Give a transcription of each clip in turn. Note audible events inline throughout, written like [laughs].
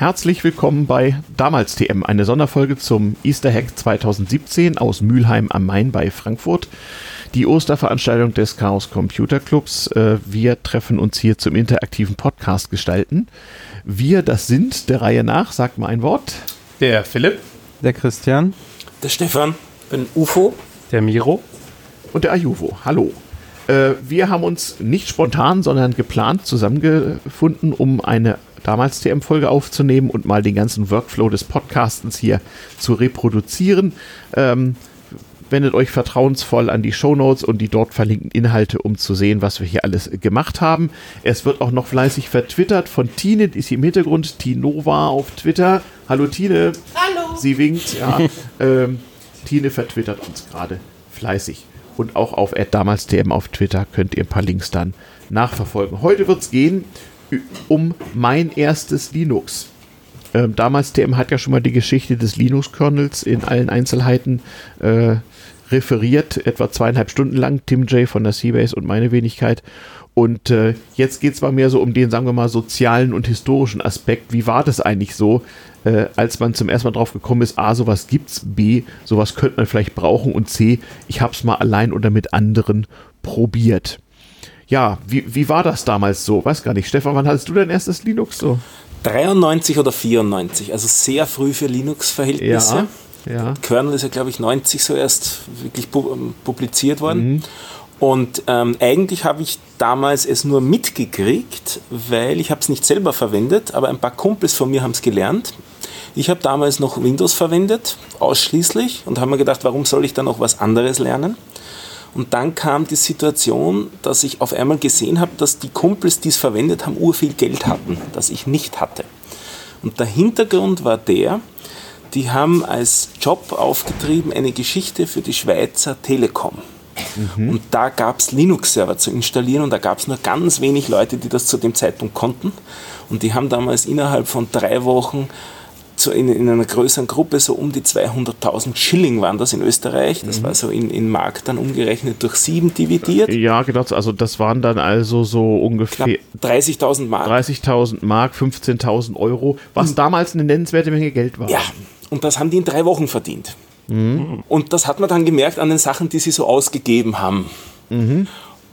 Herzlich willkommen bei Damals TM, eine Sonderfolge zum Easter Hack 2017 aus Mülheim am Main bei Frankfurt. Die Osterveranstaltung des Chaos Computer Clubs. Äh, wir treffen uns hier zum interaktiven Podcast gestalten. Wir, das sind der Reihe nach, sagt mal ein Wort. Der Philipp. Der Christian. Der Stefan. Bin UFO. Der Miro. Und der Ajuvo. Hallo. Äh, wir haben uns nicht spontan, sondern geplant zusammengefunden, um eine damals TM-Folge aufzunehmen und mal den ganzen Workflow des Podcastens hier zu reproduzieren. Ähm, wendet euch vertrauensvoll an die Shownotes und die dort verlinkten Inhalte, um zu sehen, was wir hier alles gemacht haben. Es wird auch noch fleißig vertwittert von Tine, die ist hier im Hintergrund, Tinova auf Twitter. Hallo Tine. Hallo. Sie winkt, ja. [laughs] ähm, Tine vertwittert uns gerade fleißig. Und auch auf damals TM auf Twitter könnt ihr ein paar Links dann nachverfolgen. Heute wird es gehen um mein erstes Linux. Ähm, damals TM hat ja schon mal die Geschichte des Linux-Kernels in allen Einzelheiten äh, referiert, etwa zweieinhalb Stunden lang. Tim J von der Seabase und meine Wenigkeit. Und äh, jetzt geht es mal mehr so um den, sagen wir mal, sozialen und historischen Aspekt. Wie war das eigentlich so, äh, als man zum ersten Mal drauf gekommen ist, A, sowas gibt's, B, sowas könnte man vielleicht brauchen und C, ich habe es mal allein oder mit anderen probiert ja, wie, wie war das damals so? Weiß gar nicht. Stefan, wann hattest du dein erstes Linux so? 93 oder 94, also sehr früh für Linux-Verhältnisse. Ja, ja. Kernel ist ja, glaube ich, 90 so erst wirklich ähm, publiziert worden. Mhm. Und ähm, eigentlich habe ich damals es nur mitgekriegt, weil ich habe es nicht selber verwendet, aber ein paar Kumpels von mir haben es gelernt. Ich habe damals noch Windows verwendet, ausschließlich, und habe mir gedacht, warum soll ich dann noch was anderes lernen? Und dann kam die Situation, dass ich auf einmal gesehen habe, dass die Kumpels, die es verwendet haben, urviel Geld hatten, das ich nicht hatte. Und der Hintergrund war der, die haben als Job aufgetrieben eine Geschichte für die Schweizer Telekom. Mhm. Und da gab es Linux-Server zu installieren und da gab es nur ganz wenig Leute, die das zu dem Zeitpunkt konnten. Und die haben damals innerhalb von drei Wochen so in, in, einer größeren Gruppe, so um die 200.000 Schilling waren das in Österreich. Das mhm. war so in, in Mark dann umgerechnet durch sieben dividiert. Ja, genau. Also das waren dann also so ungefähr 30.000 Mark. 30.000 Mark, 15.000 Euro, was mhm. damals eine nennenswerte Menge Geld war. Ja, und das haben die in drei Wochen verdient. Mhm. Und das hat man dann gemerkt an den Sachen, die sie so ausgegeben haben. Mhm.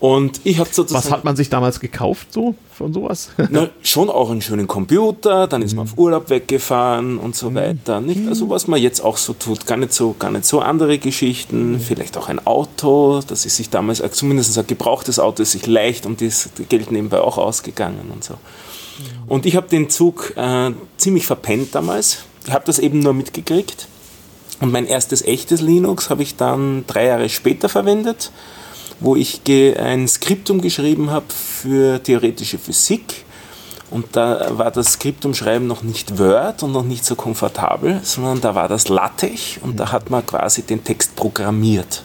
Und ich habe sozusagen. Was hat man sich damals gekauft, so von sowas? [laughs] Na, schon auch einen schönen Computer, dann ist man auf Urlaub weggefahren und so mhm. weiter. Nicht? Also was man jetzt auch so tut, gar nicht so, gar nicht so andere Geschichten, mhm. vielleicht auch ein Auto, das ist sich damals, zumindest ein gebrauchtes Auto, ist sich leicht und das Geld nebenbei auch ausgegangen und so. Und ich habe den Zug äh, ziemlich verpennt damals. Ich habe das eben nur mitgekriegt. Und mein erstes echtes Linux habe ich dann drei Jahre später verwendet wo ich ein Skriptum geschrieben habe für theoretische Physik. Und da war das Skriptumschreiben noch nicht Word und noch nicht so komfortabel, sondern da war das LaTeX und da hat man quasi den Text programmiert.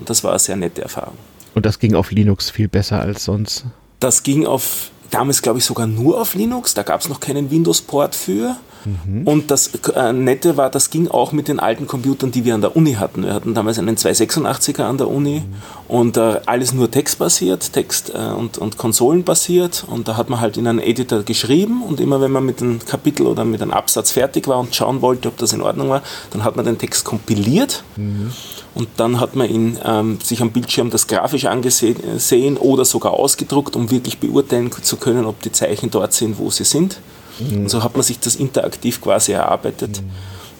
Und das war eine sehr nette Erfahrung. Und das ging auf Linux viel besser als sonst? Das ging auf, damals glaube ich sogar nur auf Linux, da gab es noch keinen Windows-Port für. Mhm. Und das äh, Nette war, das ging auch mit den alten Computern, die wir an der Uni hatten. Wir hatten damals einen 286er an der Uni mhm. und äh, alles nur textbasiert, Text- äh, und, und Konsolenbasiert. Und da hat man halt in einen Editor geschrieben und immer wenn man mit einem Kapitel oder mit einem Absatz fertig war und schauen wollte, ob das in Ordnung war, dann hat man den Text kompiliert. Mhm. Und dann hat man ihn ähm, sich am Bildschirm das grafisch angesehen oder sogar ausgedruckt, um wirklich beurteilen zu können, ob die Zeichen dort sind, wo sie sind. Mhm. Und so hat man sich das interaktiv quasi erarbeitet. Mhm.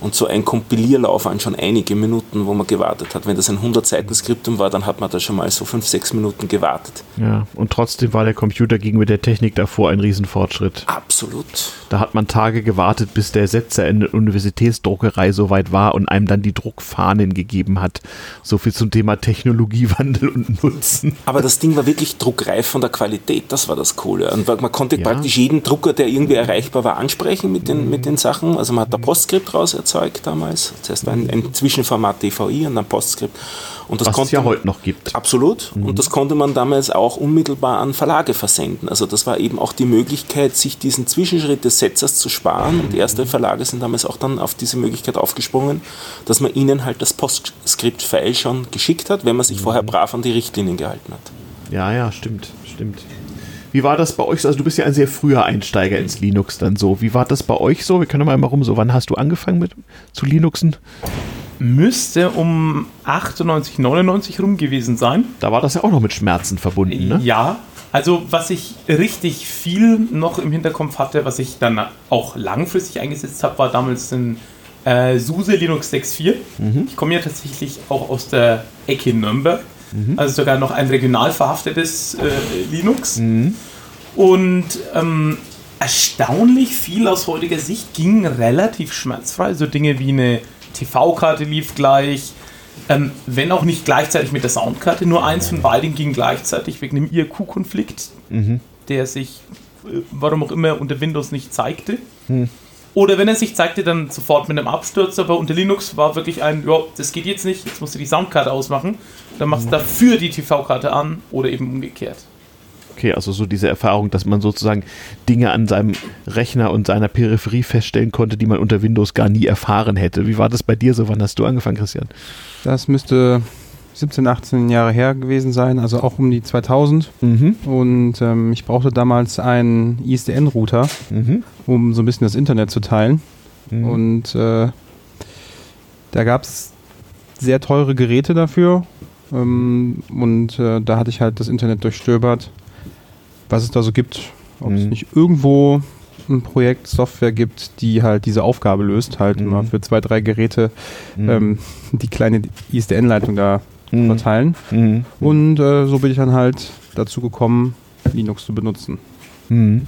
Und so ein Kompilierlauf an schon einige Minuten, wo man gewartet hat. Wenn das ein 100-Seiten-Skriptum war, dann hat man da schon mal so 5, 6 Minuten gewartet. Ja, und trotzdem war der Computer gegenüber der Technik davor ein Riesenfortschritt. Absolut. Da hat man Tage gewartet, bis der Setzer in der Universitätsdruckerei soweit war und einem dann die Druckfahnen gegeben hat. So viel zum Thema Technologiewandel und Nutzen. Aber das Ding war wirklich druckreif von der Qualität, das war das Coole. Und man konnte ja. praktisch jeden Drucker, der irgendwie erreichbar war, ansprechen mit den, mit den Sachen. Also man hat da Postskript raus erzeugt damals. Zuerst war ein, ein Zwischenformat DVI und dann Postscript. Und das Was konnte es ja heute noch gibt. Absolut. Mhm. Und das konnte man damals auch unmittelbar an Verlage versenden. Also das war eben auch die Möglichkeit, sich diesen Zwischenschritt des Setzers zu sparen. Und erste Verlage sind damals auch dann auf diese Möglichkeit aufgesprungen, dass man ihnen halt das Postscript-File schon geschickt hat, wenn man sich mhm. vorher brav an die Richtlinien gehalten hat. Ja, ja, stimmt, stimmt. Wie war das bei euch? Also du bist ja ein sehr früher Einsteiger ins Linux dann so. Wie war das bei euch so? Wir können mal rum. So, wann hast du angefangen mit zu Linuxen? Müsste um 98, 99 rum gewesen sein. Da war das ja auch noch mit Schmerzen verbunden, ne? Ja, also was ich richtig viel noch im Hinterkopf hatte, was ich dann auch langfristig eingesetzt habe, war damals ein äh, SUSE Linux 6.4. Mhm. Ich komme ja tatsächlich auch aus der Ecke Nürnberg, mhm. also sogar noch ein regional verhaftetes äh, Linux. Mhm. Und ähm, erstaunlich viel aus heutiger Sicht ging relativ schmerzfrei. So Dinge wie eine TV-Karte lief gleich, ähm, wenn auch nicht gleichzeitig mit der Soundkarte. Nur eins von beiden ging gleichzeitig wegen dem IRQ-Konflikt, mhm. der sich, äh, warum auch immer, unter Windows nicht zeigte. Mhm. Oder wenn er sich zeigte, dann sofort mit einem Absturz. Aber unter Linux war wirklich ein, ja, das geht jetzt nicht, jetzt musst du die Soundkarte ausmachen. Dann machst du mhm. dafür die TV-Karte an oder eben umgekehrt. Okay, also so diese Erfahrung, dass man sozusagen Dinge an seinem Rechner und seiner Peripherie feststellen konnte, die man unter Windows gar nie erfahren hätte. Wie war das bei dir so? Wann hast du angefangen, Christian? Das müsste 17, 18 Jahre her gewesen sein, also auch um die 2000. Mhm. Und ähm, ich brauchte damals einen ISDN-Router, mhm. um so ein bisschen das Internet zu teilen. Mhm. Und äh, da gab es sehr teure Geräte dafür. Ähm, und äh, da hatte ich halt das Internet durchstöbert was es da so gibt. Ob mhm. es nicht irgendwo ein Projekt Software gibt, die halt diese Aufgabe löst, halt mhm. mal für zwei, drei Geräte mhm. ähm, die kleine ISDN-Leitung da mhm. verteilen. Mhm. Und äh, so bin ich dann halt dazu gekommen, Linux zu benutzen. Mhm.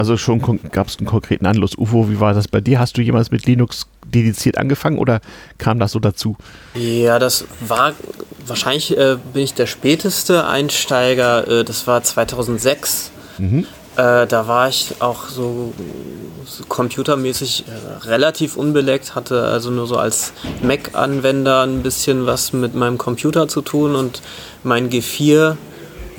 Also schon gab es einen konkreten Anlass. Ufo, wie war das bei dir? Hast du jemals mit Linux dediziert angefangen oder kam das so dazu? Ja, das war wahrscheinlich äh, bin ich der späteste Einsteiger. Äh, das war 2006. Mhm. Äh, da war ich auch so, so computermäßig äh, relativ unbeleckt, hatte also nur so als Mac-Anwender ein bisschen was mit meinem Computer zu tun und mein G4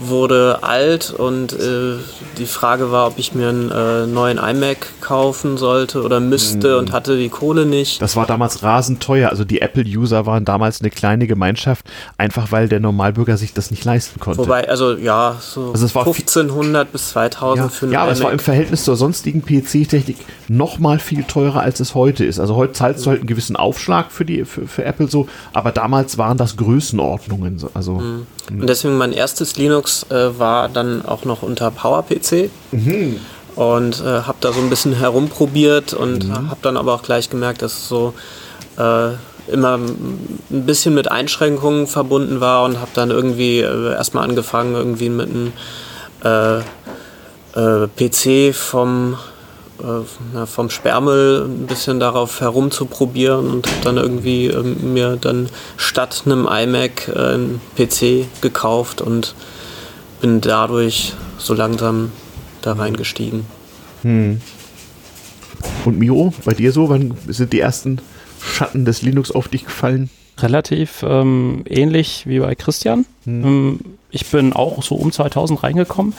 wurde alt und äh, die Frage war, ob ich mir einen äh, neuen iMac kaufen sollte oder müsste mhm. und hatte die Kohle nicht. Das war damals rasend teuer. Also die Apple-User waren damals eine kleine Gemeinschaft, einfach weil der Normalbürger sich das nicht leisten konnte. Wobei, also ja, so also 1500 bis 2000 ja, für einen Ja, aber es war im Verhältnis zur sonstigen PC-Technik noch mal viel teurer, als es heute ist. Also heute zahlst du halt einen gewissen Aufschlag für, die, für, für Apple so, aber damals waren das Größenordnungen. Also, mhm. Und deswegen mein erstes Linux äh, war dann auch noch unter PowerPC. Mhm. Und äh, habe da so ein bisschen herumprobiert und mhm. habe dann aber auch gleich gemerkt, dass es so äh, immer ein bisschen mit Einschränkungen verbunden war und habe dann irgendwie äh, erstmal angefangen, irgendwie mit einem äh, PC vom vom Sperrmüll ein bisschen darauf herumzuprobieren und habe dann irgendwie äh, mir dann statt einem iMac einen PC gekauft und bin dadurch so langsam da reingestiegen. Hm. Und Miro, bei dir so, wann sind die ersten Schatten des Linux auf dich gefallen? Relativ ähm, ähnlich wie bei Christian. Hm. Ähm, ich bin auch so um 2000 reingekommen.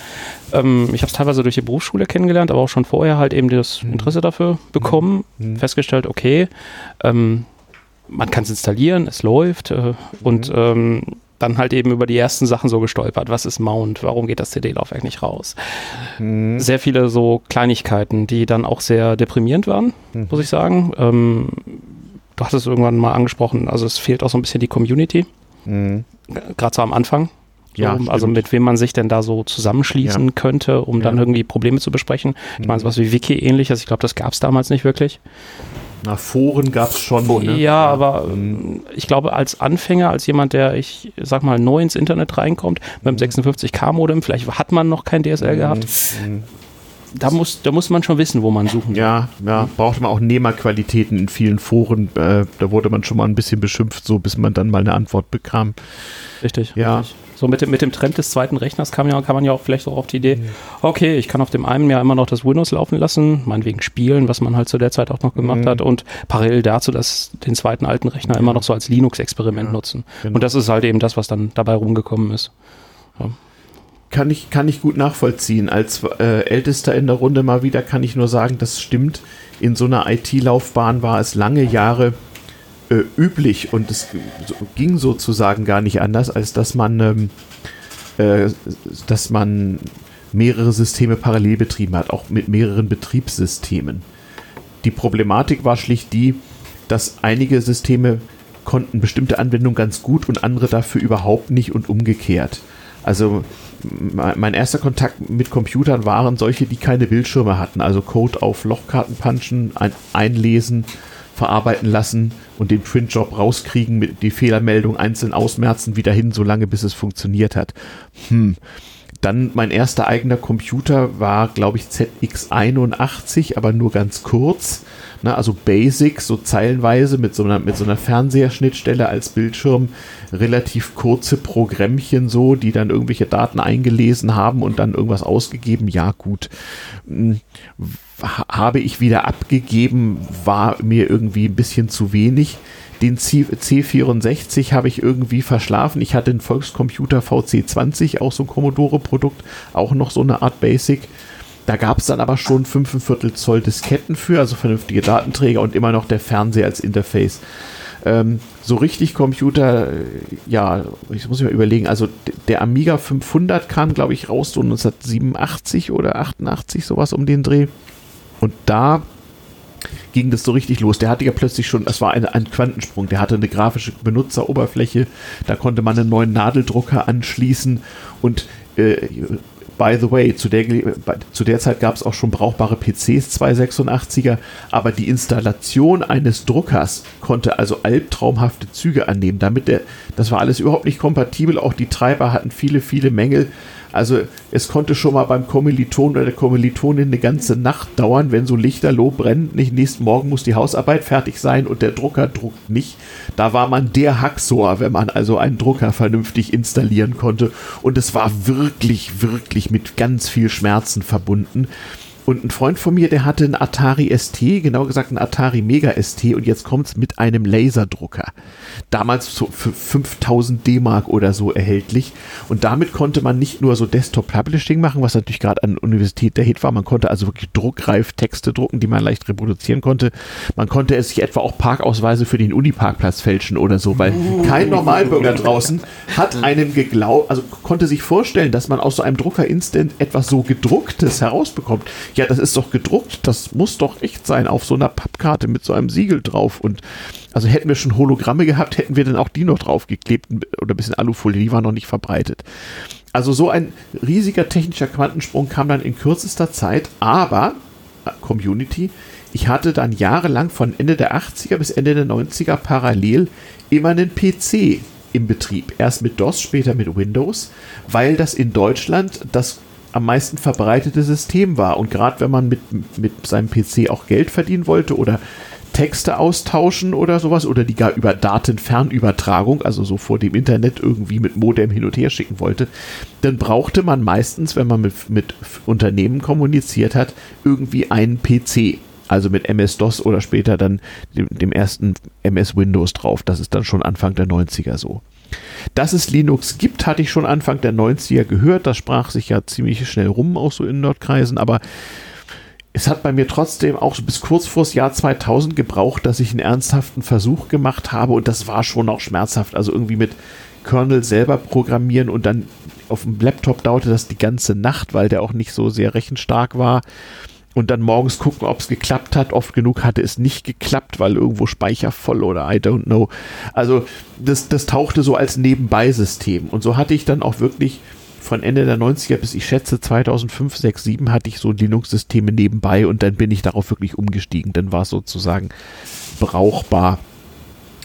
Ähm, ich habe es teilweise durch die Berufsschule kennengelernt, aber auch schon vorher halt eben das mhm. Interesse dafür bekommen. Mhm. Festgestellt, okay, ähm, man kann es installieren, es läuft äh, und mhm. ähm, dann halt eben über die ersten Sachen so gestolpert. Was ist Mount? Warum geht das CD-Laufwerk nicht raus? Mhm. Sehr viele so Kleinigkeiten, die dann auch sehr deprimierend waren, mhm. muss ich sagen. Ähm, du hattest es irgendwann mal angesprochen, also es fehlt auch so ein bisschen die Community. Mhm. Gerade so am Anfang. So, ja, also mit wem man sich denn da so zusammenschließen ja. könnte, um ja. dann irgendwie Probleme zu besprechen. Ich meine, mhm. sowas wie Wiki ähnliches, ich glaube, das gab es damals nicht wirklich. Na, Foren gab es schon. Oh, ne? Ja, aber ähm, ich glaube, als Anfänger, als jemand, der, ich sag mal, neu ins Internet reinkommt, beim 56K-Modem, vielleicht hat man noch kein DSL mhm. gehabt. Mhm. Da muss, da muss man schon wissen, wo man suchen Ja, ja, brauchte man auch Nehmerqualitäten in vielen Foren. Äh, da wurde man schon mal ein bisschen beschimpft, so bis man dann mal eine Antwort bekam. Richtig. Ja. Richtig. So mit dem, mit dem Trend des zweiten Rechners kann, ja, kann man ja auch vielleicht auch auf die Idee, okay, ich kann auf dem einen ja immer noch das Windows laufen lassen, meinetwegen spielen, was man halt zu der Zeit auch noch gemacht mhm. hat und parallel dazu das, den zweiten alten Rechner ja. immer noch so als Linux-Experiment ja, nutzen. Genau. Und das ist halt eben das, was dann dabei rumgekommen ist. Ja. Kann ich, kann ich gut nachvollziehen. Als äh, Ältester in der Runde mal wieder kann ich nur sagen, das stimmt. In so einer IT-Laufbahn war es lange Jahre äh, üblich und es ging sozusagen gar nicht anders, als dass man, ähm, äh, dass man mehrere Systeme parallel betrieben hat, auch mit mehreren Betriebssystemen. Die Problematik war schlicht die, dass einige Systeme konnten bestimmte Anwendungen ganz gut und andere dafür überhaupt nicht und umgekehrt. Also mein erster Kontakt mit Computern waren solche, die keine Bildschirme hatten, also Code auf Lochkarten punchen, ein, einlesen, verarbeiten lassen und den Printjob rauskriegen, mit die Fehlermeldung einzeln ausmerzen, wieder hin, so lange bis es funktioniert hat. Hm. Dann mein erster eigener Computer war, glaube ich, ZX81, aber nur ganz kurz. Na, also Basic, so zeilenweise mit so einer, mit so einer Fernseherschnittstelle als Bildschirm, relativ kurze Programmchen so, die dann irgendwelche Daten eingelesen haben und dann irgendwas ausgegeben. Ja, gut. Hm, habe ich wieder abgegeben, war mir irgendwie ein bisschen zu wenig. Den C C64 habe ich irgendwie verschlafen. Ich hatte einen Volkscomputer VC20, auch so ein Commodore-Produkt, auch noch so eine Art Basic. Da gab es dann aber schon 5,25 Zoll Disketten für, also vernünftige Datenträger und immer noch der Fernseher als Interface. Ähm, so richtig Computer, äh, ja, ich muss mir überlegen, also der Amiga 500 kam, glaube ich, raus so 1987 oder 88, sowas um den Dreh. Und da ging das so richtig los. Der hatte ja plötzlich schon, es war ein, ein Quantensprung, der hatte eine grafische Benutzeroberfläche, da konnte man einen neuen Nadeldrucker anschließen und äh, By the way, zu der, zu der Zeit gab es auch schon brauchbare PCs 286er, aber die Installation eines Druckers konnte also albtraumhafte Züge annehmen. Damit der, das war alles überhaupt nicht kompatibel. Auch die Treiber hatten viele, viele Mängel. Also es konnte schon mal beim Kommiliton oder der Kommilitonin eine ganze Nacht dauern, wenn so Lichterloh brennt. Nicht nächsten Morgen muss die Hausarbeit fertig sein und der Drucker druckt nicht. Da war man der Haxor, wenn man also einen Drucker vernünftig installieren konnte. Und es war wirklich, wirklich mit ganz viel Schmerzen verbunden. Und ein Freund von mir, der hatte einen Atari ST, genau gesagt einen Atari Mega ST und jetzt kommt es mit einem Laserdrucker. Damals so für 5000 D-Mark oder so erhältlich. Und damit konnte man nicht nur so Desktop-Publishing machen, was natürlich gerade an der Universität der Hit war. Man konnte also wirklich druckreif Texte drucken, die man leicht reproduzieren konnte. Man konnte es sich etwa auch Parkausweise für den Uniparkplatz fälschen oder so, weil kein Normalbürger draußen hat einem geglaubt, also konnte sich vorstellen, dass man aus so einem Drucker instant etwas so gedrucktes herausbekommt ja, das ist doch gedruckt, das muss doch echt sein, auf so einer Pappkarte mit so einem Siegel drauf. Und also hätten wir schon Hologramme gehabt, hätten wir dann auch die noch draufgeklebt oder ein bisschen Alufolie, die war noch nicht verbreitet. Also so ein riesiger technischer Quantensprung kam dann in kürzester Zeit, aber Community, ich hatte dann jahrelang von Ende der 80er bis Ende der 90er parallel immer einen PC im Betrieb. Erst mit DOS, später mit Windows, weil das in Deutschland das am meisten verbreitete System war. Und gerade wenn man mit, mit seinem PC auch Geld verdienen wollte oder Texte austauschen oder sowas oder die gar über Datenfernübertragung, also so vor dem Internet irgendwie mit Modem hin und her schicken wollte, dann brauchte man meistens, wenn man mit, mit Unternehmen kommuniziert hat, irgendwie einen PC. Also mit MS-DOS oder später dann dem, dem ersten MS-Windows drauf. Das ist dann schon Anfang der 90er so. Dass es Linux gibt, hatte ich schon Anfang der 90er gehört. Das sprach sich ja ziemlich schnell rum, auch so in Nordkreisen, aber es hat bei mir trotzdem auch bis kurz vor das Jahr 2000 gebraucht, dass ich einen ernsthaften Versuch gemacht habe und das war schon auch schmerzhaft. Also irgendwie mit Kernel selber programmieren und dann auf dem Laptop dauerte das die ganze Nacht, weil der auch nicht so sehr rechenstark war und dann morgens gucken, ob es geklappt hat. Oft genug hatte es nicht geklappt, weil irgendwo Speicher voll oder I don't know. Also das, das tauchte so als Nebenbei-System. Und so hatte ich dann auch wirklich von Ende der 90er bis ich schätze 2005, 6, 7 hatte ich so Linux-Systeme nebenbei und dann bin ich darauf wirklich umgestiegen. Dann war es sozusagen brauchbar.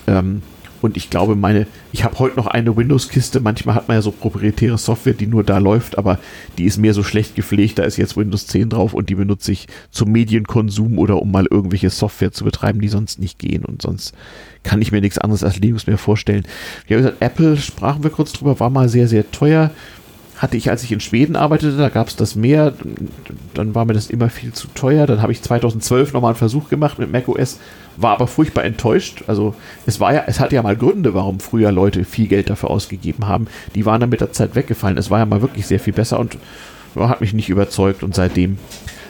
Ähm, und ich glaube, meine, ich habe heute noch eine Windows-Kiste. Manchmal hat man ja so proprietäre Software, die nur da läuft, aber die ist mir so schlecht gepflegt. Da ist jetzt Windows 10 drauf und die benutze ich zum Medienkonsum oder um mal irgendwelche Software zu betreiben, die sonst nicht gehen. Und sonst kann ich mir nichts anderes als Linux mehr vorstellen. Wie gesagt, Apple, sprachen wir kurz drüber, war mal sehr, sehr teuer hatte ich, als ich in Schweden arbeitete, da gab es das mehr, dann war mir das immer viel zu teuer. Dann habe ich 2012 nochmal einen Versuch gemacht mit macOS, war aber furchtbar enttäuscht. Also es war ja, es hatte ja mal Gründe, warum früher Leute viel Geld dafür ausgegeben haben. Die waren dann mit der Zeit weggefallen. Es war ja mal wirklich sehr viel besser und ja, hat mich nicht überzeugt und seitdem,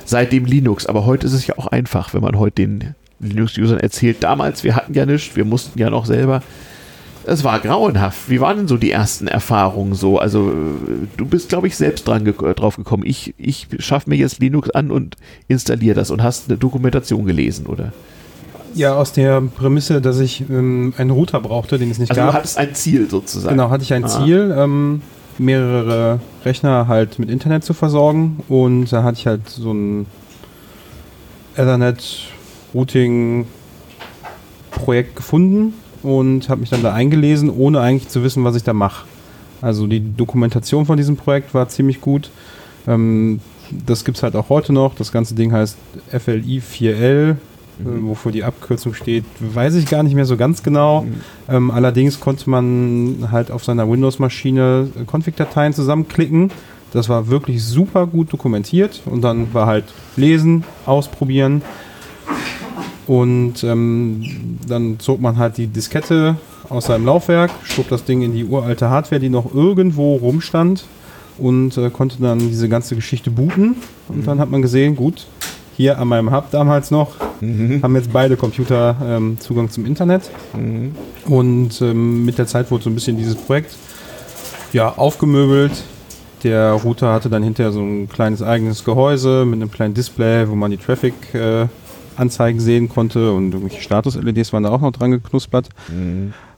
seitdem Linux. Aber heute ist es ja auch einfach, wenn man heute den Linux-Usern erzählt, damals, wir hatten ja nichts, wir mussten ja noch selber Es war grauenhaft. Wie waren denn so die ersten Erfahrungen so? Also, äh, du bist, glaube ich, selbst dran ge drauf gekommen. Ich, ich schaffe mir jetzt Linux an und installiere das und hast eine Dokumentation gelesen, oder? Ja, aus der Prämisse, dass ich ähm, einen Router brauchte, den es nicht Also, gab. du hattest ein Ziel sozusagen. Genau, hatte ich ein Ah. Ziel, ähm, mehrere Rechner halt mit Internet zu versorgen und da hatte ich halt so ein Ethernet-Routing-Projekt gefunden und habe mich dann da eingelesen, ohne eigentlich zu wissen, was ich da mache. Also die Dokumentation von diesem Projekt war ziemlich gut. Ähm, das gibt es halt auch heute noch. Das ganze Ding heißt FLI 4L, äh, wofür die Abkürzung steht, weiß ich gar nicht mehr so ganz genau. Ähm, allerdings konnte man halt auf seiner Windows-Maschine äh, Config-Dateien zusammenklicken. Das war wirklich super gut dokumentiert und dann war halt lesen, ausprobieren und ähm, dann zog man halt die Diskette aus seinem Laufwerk, schob das Ding in die uralte Hardware, die noch irgendwo rumstand und äh, konnte dann diese ganze Geschichte booten. Und dann hat man gesehen, gut, hier an meinem Hub damals noch haben jetzt beide Computer ähm, Zugang zum Internet. Und ähm, mit der Zeit wurde so ein bisschen dieses Projekt ja, aufgemöbelt. Der Router hatte dann hinterher so ein kleines eigenes Gehäuse mit einem kleinen Display, wo man die Traffic-Anzeigen sehen konnte und irgendwelche Status-LEDs waren da auch noch dran geknuspert.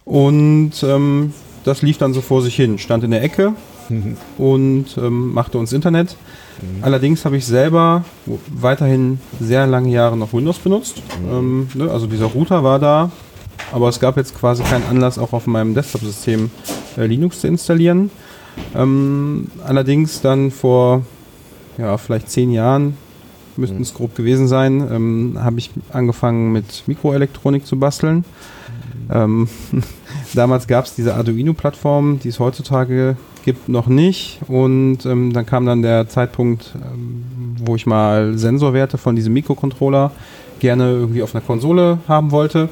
Und ähm, das lief dann so vor sich hin, stand in der Ecke [laughs] und ähm, machte uns Internet. Allerdings habe ich selber weiterhin sehr lange Jahre noch Windows benutzt. Ähm, ne, also dieser Router war da, aber es gab jetzt quasi keinen Anlass, auch auf meinem Desktop-System äh, Linux zu installieren. Ähm, allerdings dann vor ja, vielleicht zehn Jahren, müssten es grob gewesen sein, ähm, habe ich angefangen mit Mikroelektronik zu basteln. Ähm, [laughs] damals gab es diese Arduino-Plattform, die es heutzutage gibt, noch nicht. Und ähm, dann kam dann der Zeitpunkt, ähm, wo ich mal Sensorwerte von diesem Mikrocontroller gerne irgendwie auf einer Konsole haben wollte.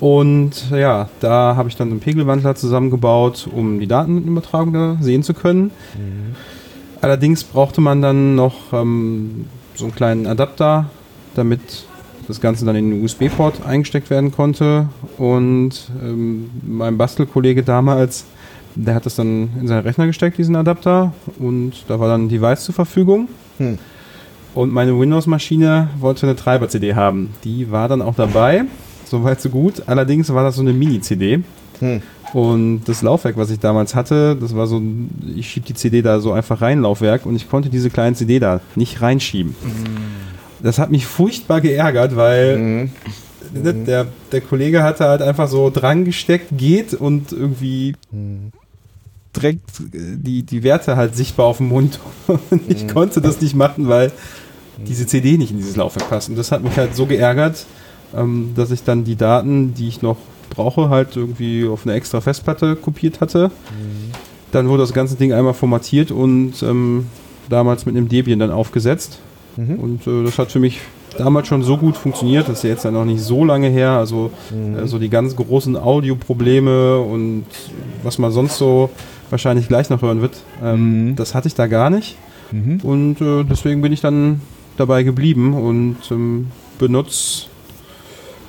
Und ja, da habe ich dann einen Pegelwandler zusammengebaut, um die Datenübertragung da sehen zu können. Allerdings brauchte man dann noch ähm, so einen kleinen Adapter, damit das Ganze dann in den USB-Port eingesteckt werden konnte. Und ähm, mein Bastelkollege damals, der hat das dann in seinen Rechner gesteckt, diesen Adapter. Und da war dann ein Device zur Verfügung. Hm. Und meine Windows-Maschine wollte eine Treiber-CD haben. Die war dann auch dabei. Soweit so gut. Allerdings war das so eine Mini-CD. Hm. Und das Laufwerk, was ich damals hatte, das war so ich schieb die CD da so einfach rein, Laufwerk, und ich konnte diese kleine CD da nicht reinschieben. Das hat mich furchtbar geärgert, weil Mhm. ne, der, der Kollege hatte halt einfach so dran gesteckt, geht und irgendwie direkt äh, die, die Werte halt sichtbar auf dem Monitor. [laughs] Und ich konnte das nicht machen, weil diese CD nicht in dieses Laufwerk passt. Und das hat mich halt so geärgert, ähm, dass ich dann die Daten, die ich noch brauche, halt irgendwie auf eine extra Festplatte kopiert hatte. Dann wurde das ganze Ding einmal formatiert und ähm, damals mit einem Debian dann aufgesetzt. Und äh, das hat für mich damals schon so gut funktioniert, das ist ja jetzt ja noch nicht so lange her. Also äh, so die ganz großen Audioprobleme und was man sonst so wahrscheinlich gleich noch hören wird, ähm, Mhm. das hatte ich da gar nicht. Mhm. Und äh, deswegen bin ich dann dabei geblieben und ähm, benutze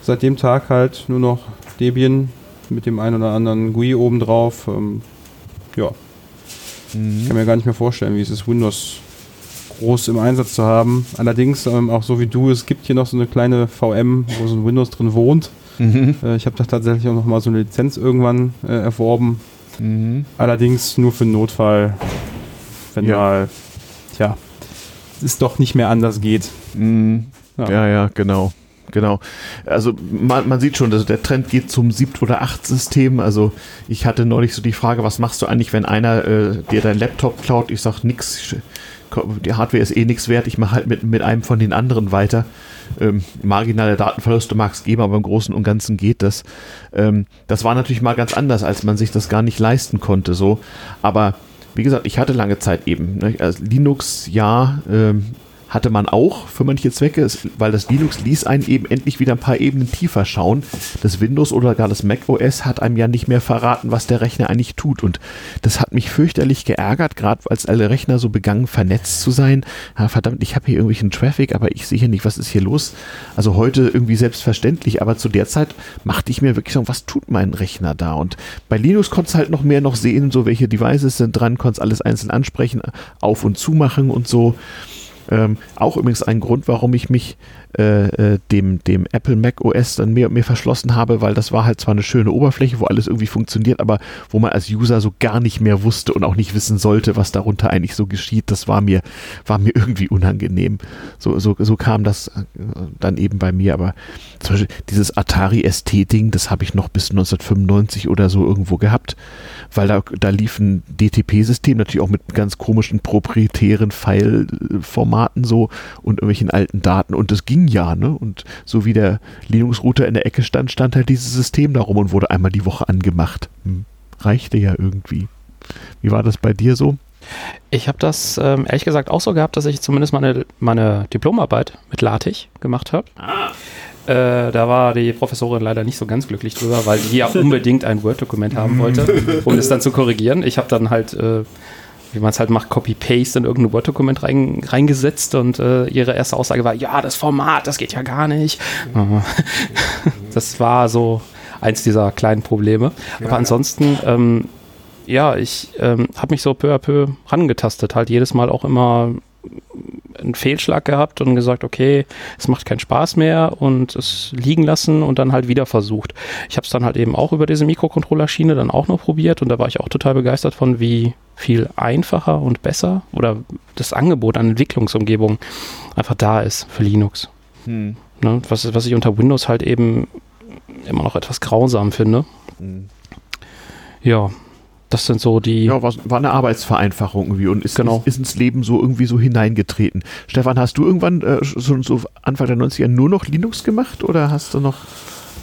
seit dem Tag halt nur noch Debian mit dem einen oder anderen GUI obendrauf. Ähm, ja, ich kann mir gar nicht mehr vorstellen, wie es ist, Windows groß im Einsatz zu haben. Allerdings, ähm, auch so wie du, es gibt hier noch so eine kleine VM, wo so ein Windows drin wohnt. Mhm. Äh, ich habe da tatsächlich auch noch mal so eine Lizenz irgendwann äh, erworben. Mhm. Allerdings nur für den Notfall, wenn Ja. mal, tja, es doch nicht mehr anders geht. Mhm. Ja. Ja, ja, genau. Genau. Also man, man sieht schon, also der Trend geht zum Siebt- oder Acht-System. Also ich hatte neulich so die Frage, was machst du eigentlich, wenn einer äh, dir dein Laptop klaut? Ich sag nix, die Hardware ist eh nichts wert, ich mache halt mit, mit einem von den anderen weiter. Ähm, marginale Datenverluste mag es geben, aber im Großen und Ganzen geht das. Ähm, das war natürlich mal ganz anders, als man sich das gar nicht leisten konnte. So. Aber wie gesagt, ich hatte lange Zeit eben. Ne? Also Linux, ja, ähm, hatte man auch für manche Zwecke, weil das Linux ließ einen eben endlich wieder ein paar Ebenen tiefer schauen. Das Windows oder gar das Mac OS hat einem ja nicht mehr verraten, was der Rechner eigentlich tut. Und das hat mich fürchterlich geärgert, gerade als alle Rechner so begangen, vernetzt zu sein. Ja, verdammt, ich habe hier irgendwelchen Traffic, aber ich sehe hier nicht, was ist hier los. Also heute irgendwie selbstverständlich, aber zu der Zeit machte ich mir wirklich so, was tut mein Rechner da? Und bei Linux konntest halt noch mehr noch sehen, so welche Devices sind dran, konntest alles einzeln ansprechen, auf und zu machen und so. Ähm, auch übrigens ein Grund, warum ich mich äh, äh, dem, dem Apple Mac OS dann mehr und mehr verschlossen habe, weil das war halt zwar eine schöne Oberfläche, wo alles irgendwie funktioniert, aber wo man als User so gar nicht mehr wusste und auch nicht wissen sollte, was darunter eigentlich so geschieht. Das war mir, war mir irgendwie unangenehm. So, so, so kam das äh, dann eben bei mir. Aber zum Beispiel dieses Atari ST-Ding, das habe ich noch bis 1995 oder so irgendwo gehabt, weil da, da lief ein DTP-System, natürlich auch mit ganz komischen proprietären File-Formaten so und irgendwelchen alten Daten und das ging ja, ne? Und so wie der Linux-Router in der Ecke stand, stand halt dieses System darum und wurde einmal die Woche angemacht. Hm. Reichte ja irgendwie. Wie war das bei dir so? Ich habe das ähm, ehrlich gesagt auch so gehabt, dass ich zumindest meine, meine Diplomarbeit mit LaTeX gemacht habe. Ah. Äh, da war die Professorin leider nicht so ganz glücklich drüber, weil die ja [laughs] unbedingt ein Word-Dokument haben wollte, [laughs] um es dann zu korrigieren. Ich habe dann halt äh, wie man es halt macht, Copy-Paste in irgendein Word-Dokument rein, reingesetzt und äh, ihre erste Aussage war, ja, das Format, das geht ja gar nicht. [laughs] das war so eins dieser kleinen Probleme. Aber ansonsten, ähm, ja, ich ähm, habe mich so peu à peu rangetastet, halt jedes Mal auch immer einen Fehlschlag gehabt und gesagt, okay, es macht keinen Spaß mehr und es liegen lassen und dann halt wieder versucht. Ich habe es dann halt eben auch über diese Mikrocontroller-Schiene dann auch noch probiert und da war ich auch total begeistert von, wie viel einfacher und besser oder das Angebot an Entwicklungsumgebung einfach da ist für Linux. Hm. Ne, was, was ich unter Windows halt eben immer noch etwas grausam finde. Hm. Ja, das sind so die. Ja, war, war eine Arbeitsvereinfachung irgendwie und ist, genau. ist, ist, ins Leben so irgendwie so hineingetreten. Stefan, hast du irgendwann äh, so, so, Anfang der 90er nur noch Linux gemacht oder hast du noch.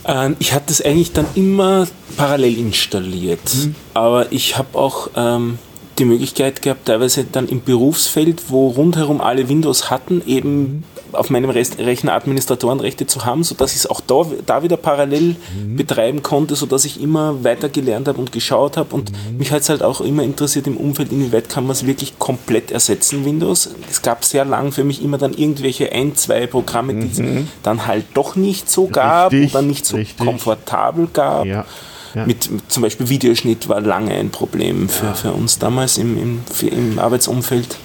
Ähm, ich hatte das eigentlich dann immer parallel installiert. Mhm. Aber ich habe auch ähm, die Möglichkeit gehabt, teilweise dann im Berufsfeld, wo rundherum alle Windows hatten, eben mhm auf meinem Rechner Administratorenrechte zu haben, sodass ich es auch da, da wieder parallel mhm. betreiben konnte, sodass ich immer weiter gelernt habe und geschaut habe und mhm. mich hat es halt auch immer interessiert im Umfeld, inwieweit kann man es wirklich komplett ersetzen, Windows. Es gab sehr lang für mich immer dann irgendwelche ein, zwei Programme, die es mhm. dann halt doch nicht so gab richtig, oder nicht so richtig. komfortabel gab. Ja. Ja. Mit, zum Beispiel Videoschnitt war lange ein Problem für, ja. für uns damals im, im, im Arbeitsumfeld.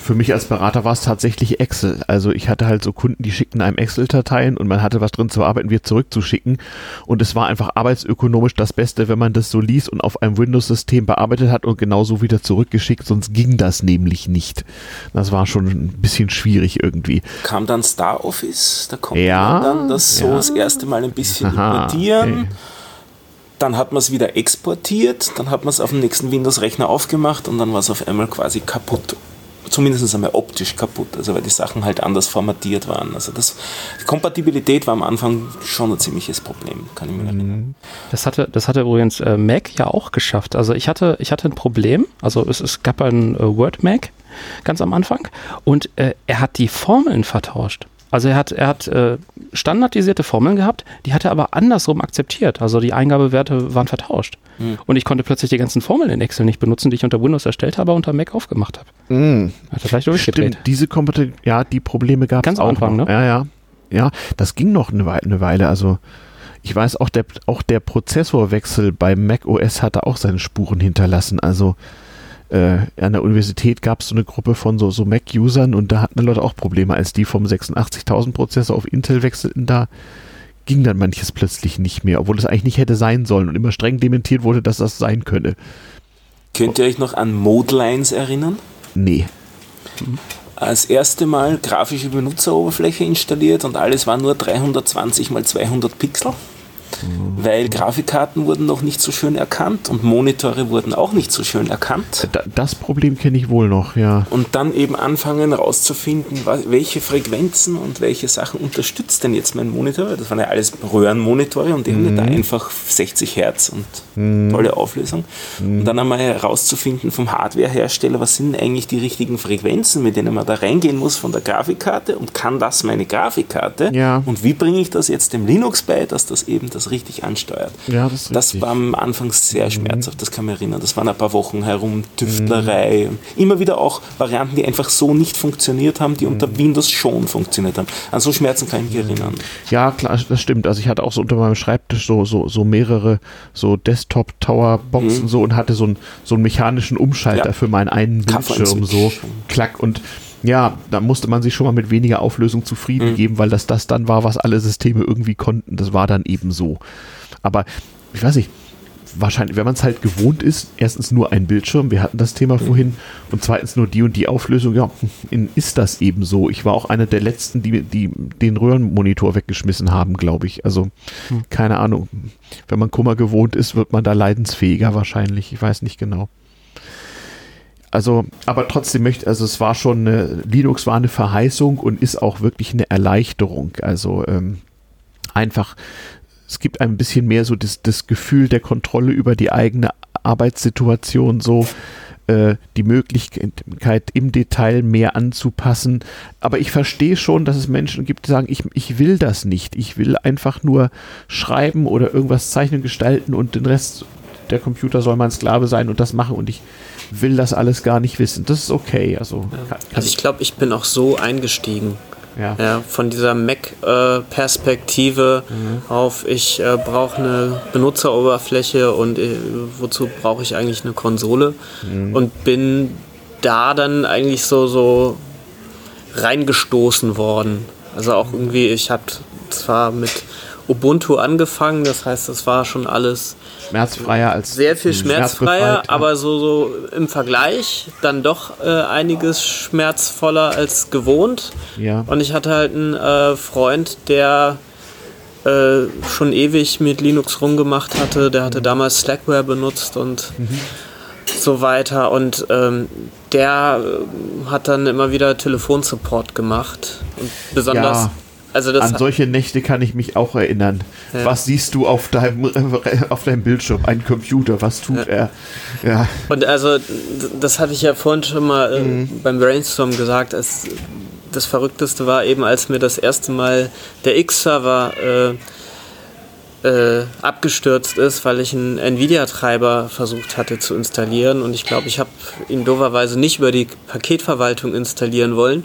Für mich als Berater war es tatsächlich Excel. Also ich hatte halt so Kunden, die schickten einem Excel-Dateien und man hatte was drin zu bearbeiten, wir zurückzuschicken. Und es war einfach arbeitsökonomisch das Beste, wenn man das so liest und auf einem Windows-System bearbeitet hat und genauso wieder zurückgeschickt, sonst ging das nämlich nicht. Das war schon ein bisschen schwierig irgendwie. Kam dann Star Office, da kommt ja, dann das so das erste Mal ein bisschen Aha, importieren. Okay dann hat man es wieder exportiert, dann hat man es auf dem nächsten Windows-Rechner aufgemacht und dann war es auf einmal quasi kaputt. Zumindest einmal optisch kaputt, also weil die Sachen halt anders formatiert waren. Also das, die Kompatibilität war am Anfang schon ein ziemliches Problem, kann ich mir mhm. erinnern. Das hatte, das hatte übrigens äh, Mac ja auch geschafft. Also ich hatte, ich hatte ein Problem, also es, es gab ein äh, Word Mac ganz am Anfang und äh, er hat die Formeln vertauscht. Also er hat, er hat äh, standardisierte Formeln gehabt, die hat er aber andersrum akzeptiert. Also die Eingabewerte waren vertauscht. Mhm. Und ich konnte plötzlich die ganzen Formeln in Excel nicht benutzen, die ich unter Windows erstellt habe, aber unter Mac aufgemacht habe. Mhm. Hat er gleich durchgedreht. Stimmt, diese Kompetenz, ja, die Probleme gab es Ganz am Anfang, noch. ne? Ja, ja. Ja, das ging noch eine Weile. Eine Weile. Also ich weiß, auch der, auch der Prozessorwechsel bei Mac OS hatte auch seine Spuren hinterlassen. Also äh, an der Universität gab es so eine Gruppe von so, so Mac-Usern und da hatten Leute auch Probleme, als die vom 86.000 Prozessor auf Intel wechselten, da ging dann manches plötzlich nicht mehr, obwohl es eigentlich nicht hätte sein sollen und immer streng dementiert wurde, dass das sein könne. Könnt ihr euch noch an Modelines erinnern? Nee. Als erste Mal grafische Benutzeroberfläche installiert und alles war nur 320 mal 200 Pixel. Weil Grafikkarten wurden noch nicht so schön erkannt und Monitore wurden auch nicht so schön erkannt. Das Problem kenne ich wohl noch, ja. Und dann eben anfangen herauszufinden, welche Frequenzen und welche Sachen unterstützt denn jetzt mein Monitor. Das waren ja alles Röhrenmonitore und eben mhm. nicht einfach 60 Hertz und mhm. tolle Auflösung. Mhm. Und dann einmal herauszufinden vom Hardwarehersteller, was sind eigentlich die richtigen Frequenzen, mit denen man da reingehen muss von der Grafikkarte und kann das meine Grafikkarte? Ja. Und wie bringe ich das jetzt dem Linux bei, dass das eben das richtig ansteuert? Ja, das, das war am Anfang sehr mhm. schmerzhaft, das kann mich erinnern. Das waren ein paar Wochen herum, Tüftlerei. Mhm. Immer wieder auch Varianten, die einfach so nicht funktioniert haben, die unter mhm. Windows schon funktioniert haben. An so Schmerzen kann ich mich erinnern. Ja, klar, das stimmt. Also ich hatte auch so unter meinem Schreibtisch so, so, so mehrere so Desktop-Tower-Boxen mhm. so und hatte so, ein, so einen mechanischen Umschalter ja. für meinen einen Bildschirm so. Klack und ja, da musste man sich schon mal mit weniger Auflösung zufrieden mhm. geben, weil das das dann war, was alle Systeme irgendwie konnten. Das war dann eben so. Aber ich weiß nicht, wahrscheinlich, wenn man es halt gewohnt ist, erstens nur ein Bildschirm, wir hatten das Thema mhm. vorhin, und zweitens nur die und die Auflösung, ja, ist das eben so. Ich war auch einer der letzten, die, die den Röhrenmonitor weggeschmissen haben, glaube ich. Also, mhm. keine Ahnung. Wenn man Kummer gewohnt ist, wird man da leidensfähiger wahrscheinlich. Ich weiß nicht genau. Also, aber trotzdem möchte, also es war schon eine, Linux war eine Verheißung und ist auch wirklich eine Erleichterung. Also ähm, einfach, es gibt ein bisschen mehr so das, das Gefühl der Kontrolle über die eigene Arbeitssituation, so äh, die Möglichkeit im Detail mehr anzupassen. Aber ich verstehe schon, dass es Menschen gibt, die sagen, ich, ich will das nicht. Ich will einfach nur schreiben oder irgendwas zeichnen, gestalten und den Rest der Computer soll mein Sklave sein und das machen und ich will das alles gar nicht wissen. Das ist okay. Also, ja. kann, kann also ich glaube, ich bin auch so eingestiegen. Ja. ja von dieser Mac-Perspektive mhm. auf, ich äh, brauche eine Benutzeroberfläche und äh, wozu brauche ich eigentlich eine Konsole? Mhm. Und bin da dann eigentlich so, so reingestoßen worden. Also auch irgendwie, ich habe zwar mit Ubuntu angefangen, das heißt, das war schon alles schmerzfreier als sehr viel schmerzfreier, aber so, so im Vergleich dann doch äh, einiges schmerzvoller als gewohnt. Ja. Und ich hatte halt einen äh, Freund, der äh, schon ewig mit Linux rumgemacht hatte, der hatte damals Slackware benutzt und mhm. so weiter und ähm, der äh, hat dann immer wieder Telefonsupport gemacht und besonders ja also An solche Nächte kann ich mich auch erinnern. Ja. Was siehst du auf deinem, [laughs] auf deinem Bildschirm? Ein Computer, was tut ja. er? Ja. Und also, das hatte ich ja vorhin schon mal äh, mhm. beim Brainstorm gesagt. Es, das Verrückteste war eben, als mir das erste Mal der X-Server äh, äh, abgestürzt ist, weil ich einen Nvidia-Treiber versucht hatte zu installieren. Und ich glaube, ich habe ihn doverweise nicht über die Paketverwaltung installieren wollen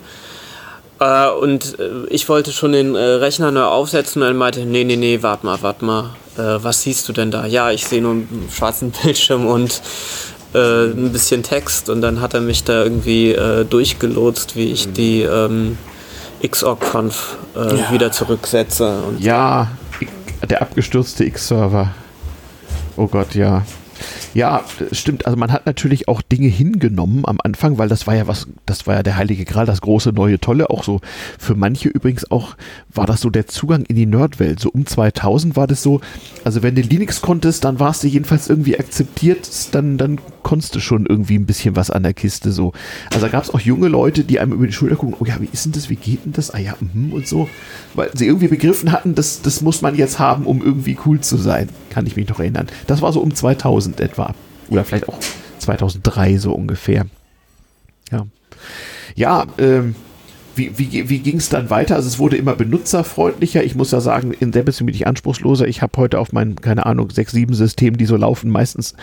äh, und äh, ich wollte schon den äh, Rechner neu aufsetzen und er meinte, nee, nee, nee, warte mal, warte mal. Äh, was siehst du denn da? Ja, ich sehe nur einen schwarzen [laughs] Bildschirm und äh, ein bisschen Text. Und dann hat er mich da irgendwie äh, durchgelotst, wie ich die ähm, Xorg-Conf ja. wieder zurücksetze. ja, der abgestürzte X-Server. Oh Gott, ja. Ja, stimmt. Also man hat natürlich auch Dinge hingenommen am Anfang, weil das war ja was, das war ja der heilige Gral, das große neue Tolle. Auch so für manche übrigens auch war das so der Zugang in die Nerdwelt. So um 2000 war das so. Also wenn du Linux konntest, dann warst du jedenfalls irgendwie akzeptiert. Dann dann konntest du schon irgendwie ein bisschen was an der Kiste so. Also da gab es auch junge Leute, die einem über die Schulter gucken. Oh ja, wie ist denn das? Wie geht denn das? Ah ja, mm, und so, weil sie irgendwie begriffen hatten, das das muss man jetzt haben, um irgendwie cool zu sein. Kann ich mich noch erinnern. Das war so um 2000 etwa. Oder vielleicht auch 2003 so ungefähr. Ja. Ja, ähm, wie, wie, wie ging es dann weiter? Also es wurde immer benutzerfreundlicher. Ich muss ja sagen, in der bisschen bin ich anspruchsloser. Ich habe heute auf meinen, keine Ahnung, 6, 7 Systemen, die so laufen, meistens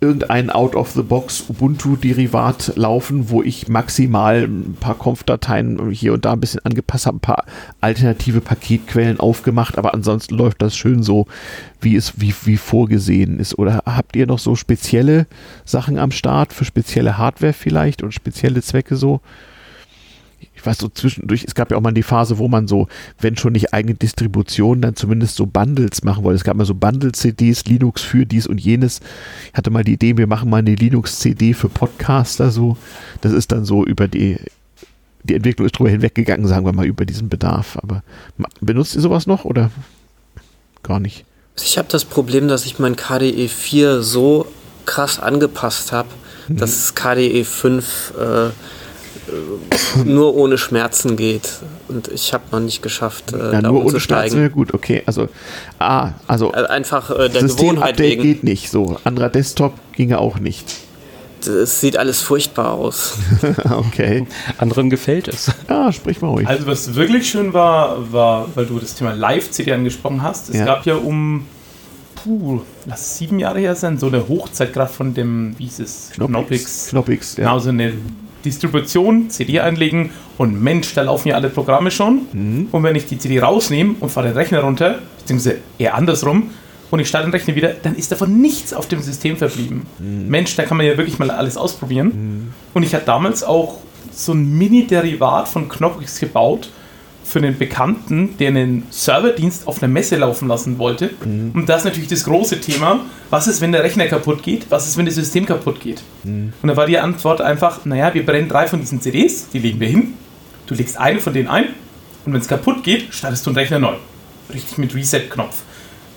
irgendein Out-of-the-Box Ubuntu-Derivat laufen, wo ich maximal ein paar Conf-Dateien hier und da ein bisschen angepasst habe, ein paar alternative Paketquellen aufgemacht, aber ansonsten läuft das schön so, wie es wie, wie vorgesehen ist. Oder habt ihr noch so spezielle Sachen am Start für spezielle Hardware vielleicht und spezielle Zwecke so? Ich weiß so zwischendurch, es gab ja auch mal die Phase, wo man so, wenn schon nicht eigene Distribution, dann zumindest so Bundles machen wollte. Es gab mal so Bundle-CDs, Linux für dies und jenes. Ich hatte mal die Idee, wir machen mal eine Linux-CD für Podcaster so. Das ist dann so über die, die Entwicklung ist drüber hinweggegangen, sagen wir mal, über diesen Bedarf. Aber benutzt ihr sowas noch oder gar nicht? Ich habe das Problem, dass ich mein KDE 4 so krass angepasst habe, mhm. dass KDE 5 äh, nur ohne Schmerzen geht. Und ich habe noch nicht geschafft, äh, ja, nur ohne Schmerzen wäre gut, okay. Also, ah, also, also einfach äh, der Gewohnheit wegen. geht nicht so. Anderer Desktop ginge auch nicht. Es sieht alles furchtbar aus. [laughs] okay. Anderen gefällt es. Ja, sprich mal ruhig. Also was wirklich schön war, war, weil du das Thema Live-CD angesprochen hast, es ja. gab ja um, puh, lass sieben Jahre her sein, so eine Hochzeit gerade von dem, wie hieß es? Knoppix. Knoppix, ja. Genau, so eine Distribution, CD einlegen und Mensch, da laufen ja alle Programme schon. Mhm. Und wenn ich die CD rausnehme und fahre den Rechner runter, beziehungsweise eher andersrum, und ich starte den Rechner wieder, dann ist davon nichts auf dem System verblieben. Mhm. Mensch, da kann man ja wirklich mal alles ausprobieren. Mhm. Und ich hatte damals auch so ein Mini-Derivat von Knoppix gebaut für einen Bekannten, der einen Serverdienst auf einer Messe laufen lassen wollte. Mhm. Und das ist natürlich das große Thema. Was ist, wenn der Rechner kaputt geht? Was ist, wenn das System kaputt geht? Mhm. Und da war die Antwort einfach, naja, wir brennen drei von diesen CDs, die legen wir hin. Du legst eine von denen ein und wenn es kaputt geht, startest du den Rechner neu. Richtig mit Reset-Knopf.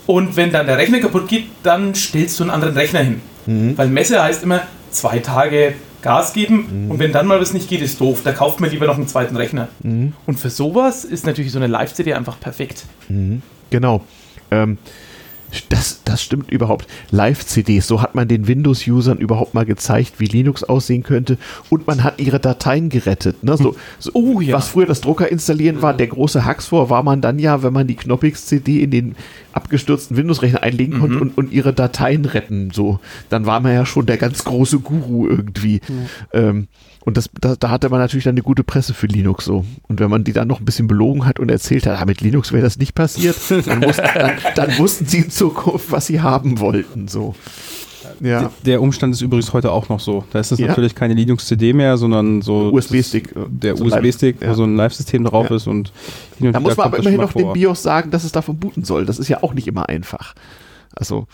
Und wenn dann der Rechner kaputt geht, dann stellst du einen anderen Rechner hin. Mhm. Weil Messe heißt immer zwei Tage Gas geben mhm. und wenn dann mal was nicht geht, ist doof. Da kauft man lieber noch einen zweiten Rechner. Mhm. Und für sowas ist natürlich so eine Live-CD einfach perfekt. Mhm. Genau. Ähm, das, das stimmt überhaupt. Live-CDs, so hat man den Windows-Usern überhaupt mal gezeigt, wie Linux aussehen könnte. Und man hat ihre Dateien gerettet. Ne? So, so oh, ja. Was früher das Drucker installieren war, der große Hacks vor, war man dann ja, wenn man die Knoppix-CD in den abgestürzten Windows-Rechner einlegen konnte mhm. und, und ihre Dateien retten. So, dann war man ja schon der ganz große Guru irgendwie. Mhm. Ähm, und das, da, da hatte man natürlich dann eine gute Presse für Linux so. Und wenn man die dann noch ein bisschen belogen hat und erzählt hat, ah, mit Linux wäre das nicht passiert, dann, [laughs] mussten, dann, dann wussten sie in Zukunft, was sie haben wollten. So. Ja. Der Umstand ist übrigens heute auch noch so. Da ist es ja. natürlich keine Linux-CD mehr, sondern so USB-Stick. Der so USB-Stick, wo so ein Live-System drauf ist und, und Da muss man aber immerhin noch dem BIOS sagen, dass es davon booten soll. Das ist ja auch nicht immer einfach. Also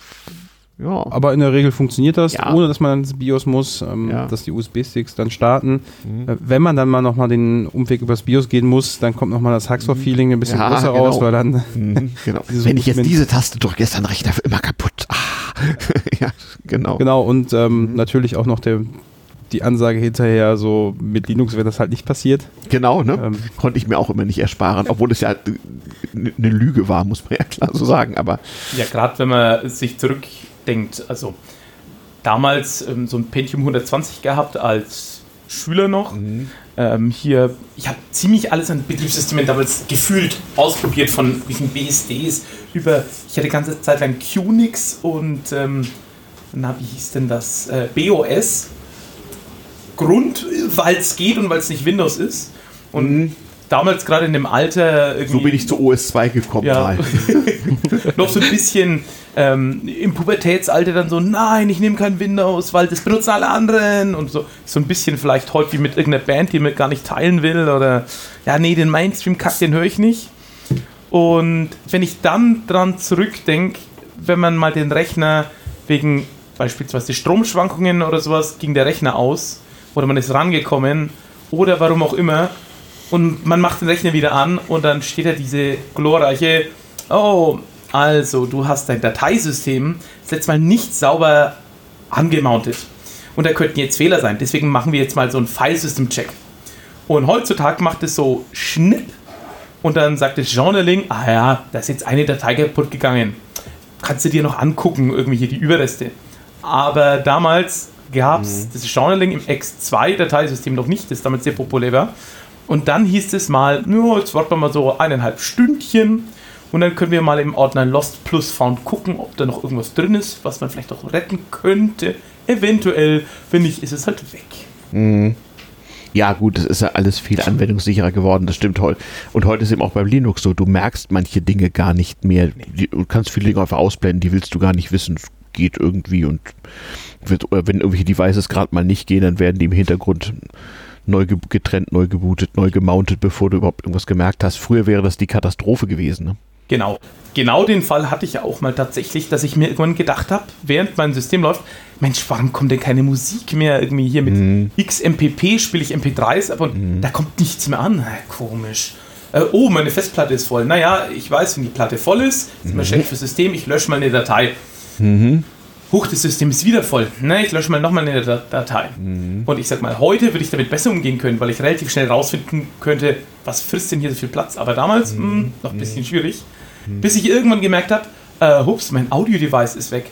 ja. Aber in der Regel funktioniert das, ja. ohne dass man ins BIOS muss, ähm, ja. dass die USB-Sticks dann starten. Mhm. Äh, wenn man dann mal nochmal den Umweg übers BIOS gehen muss, dann kommt nochmal das Hacksaw-Feeling ein bisschen ja, größer genau. raus, weil dann. [laughs] Mhm, [laughs] genau. wenn ich jetzt diese Taste drücke, ist dann der Rechner für immer kaputt. Ah. [laughs] ja, genau. Genau, und ähm, mhm. natürlich auch noch der, die Ansage hinterher, so mit Linux wäre das halt nicht passiert. Genau, ne? Ähm, Konnte ich mir auch immer nicht ersparen, obwohl es ja eine Lüge war, muss man ja klar so sagen. Aber ja, gerade wenn man sich zurück denkt, also damals ähm, so ein Pentium 120 gehabt als Schüler noch. Mhm. Ähm, hier, ich habe ziemlich alles an Betriebssystemen damals gefühlt ausprobiert, von diesen BSDs über, ich hatte die ganze Zeit lang QNX und, ähm, na, wie hieß denn das? Äh, BOS. Grund, weil es geht und weil es nicht Windows ist. Und mhm damals gerade in dem Alter. So bin ich zu OS 2 gekommen. Ja. [laughs] noch so ein bisschen ähm, im Pubertätsalter dann so, nein, ich nehme kein Windows, weil das benutzen alle anderen und so. So ein bisschen vielleicht heute wie mit irgendeiner Band, die man gar nicht teilen will oder ja, nee, den Mainstream-Kack, den höre ich nicht. Und wenn ich dann dran zurückdenke, wenn man mal den Rechner wegen beispielsweise Stromschwankungen oder sowas ging der Rechner aus oder man ist rangekommen oder warum auch immer und man macht den Rechner wieder an und dann steht da diese glorreiche, oh, also du hast dein Dateisystem jetzt mal nicht sauber angemountet. Und da könnten jetzt Fehler sein. Deswegen machen wir jetzt mal so einen Filesystem-Check. Und heutzutage macht es so Schnipp und dann sagt das Journaling, ah ja, da ist jetzt eine Datei kaputt gegangen. Kannst du dir noch angucken, irgendwie hier die Überreste. Aber damals gab es mhm. das Journaling im X2-Dateisystem noch nicht, das damals sehr populär war. Und dann hieß es mal, no, jetzt warten wir mal so eineinhalb Stündchen und dann können wir mal im Ordner Lost Plus Found gucken, ob da noch irgendwas drin ist, was man vielleicht auch retten könnte. Eventuell, wenn nicht, ist es halt weg. Mhm. Ja, gut, es ist ja alles viel anwendungssicherer geworden, das stimmt heute. Und heute ist eben auch beim Linux so, du merkst manche Dinge gar nicht mehr. Du kannst viele Dinge einfach ausblenden, die willst du gar nicht wissen. Geht irgendwie und wird, wenn irgendwelche Devices gerade mal nicht gehen, dann werden die im Hintergrund neu getrennt, neu gebootet, neu gemountet, bevor du überhaupt irgendwas gemerkt hast. Früher wäre das die Katastrophe gewesen. Ne? Genau. Genau den Fall hatte ich ja auch mal tatsächlich, dass ich mir irgendwann gedacht habe, während mein System läuft, Mensch, warum kommt denn keine Musik mehr irgendwie hier mit mhm. XMPP spiele ich MP3s ab und mhm. da kommt nichts mehr an. Komisch. Äh, oh, meine Festplatte ist voll. Naja, ich weiß, wenn die Platte voll ist, ist mir schlecht fürs System, ich lösche mal eine Datei. Huch, das System ist wieder voll. Na, ich lösche mal nochmal eine Da- Datei. Und ich sag mal, heute würde ich damit besser umgehen können, weil ich relativ schnell rausfinden könnte, was frisst denn hier so viel Platz. Aber damals mh, noch ein bisschen schwierig. Bis ich irgendwann gemerkt habe, äh, hups, mein Audio-Device ist weg.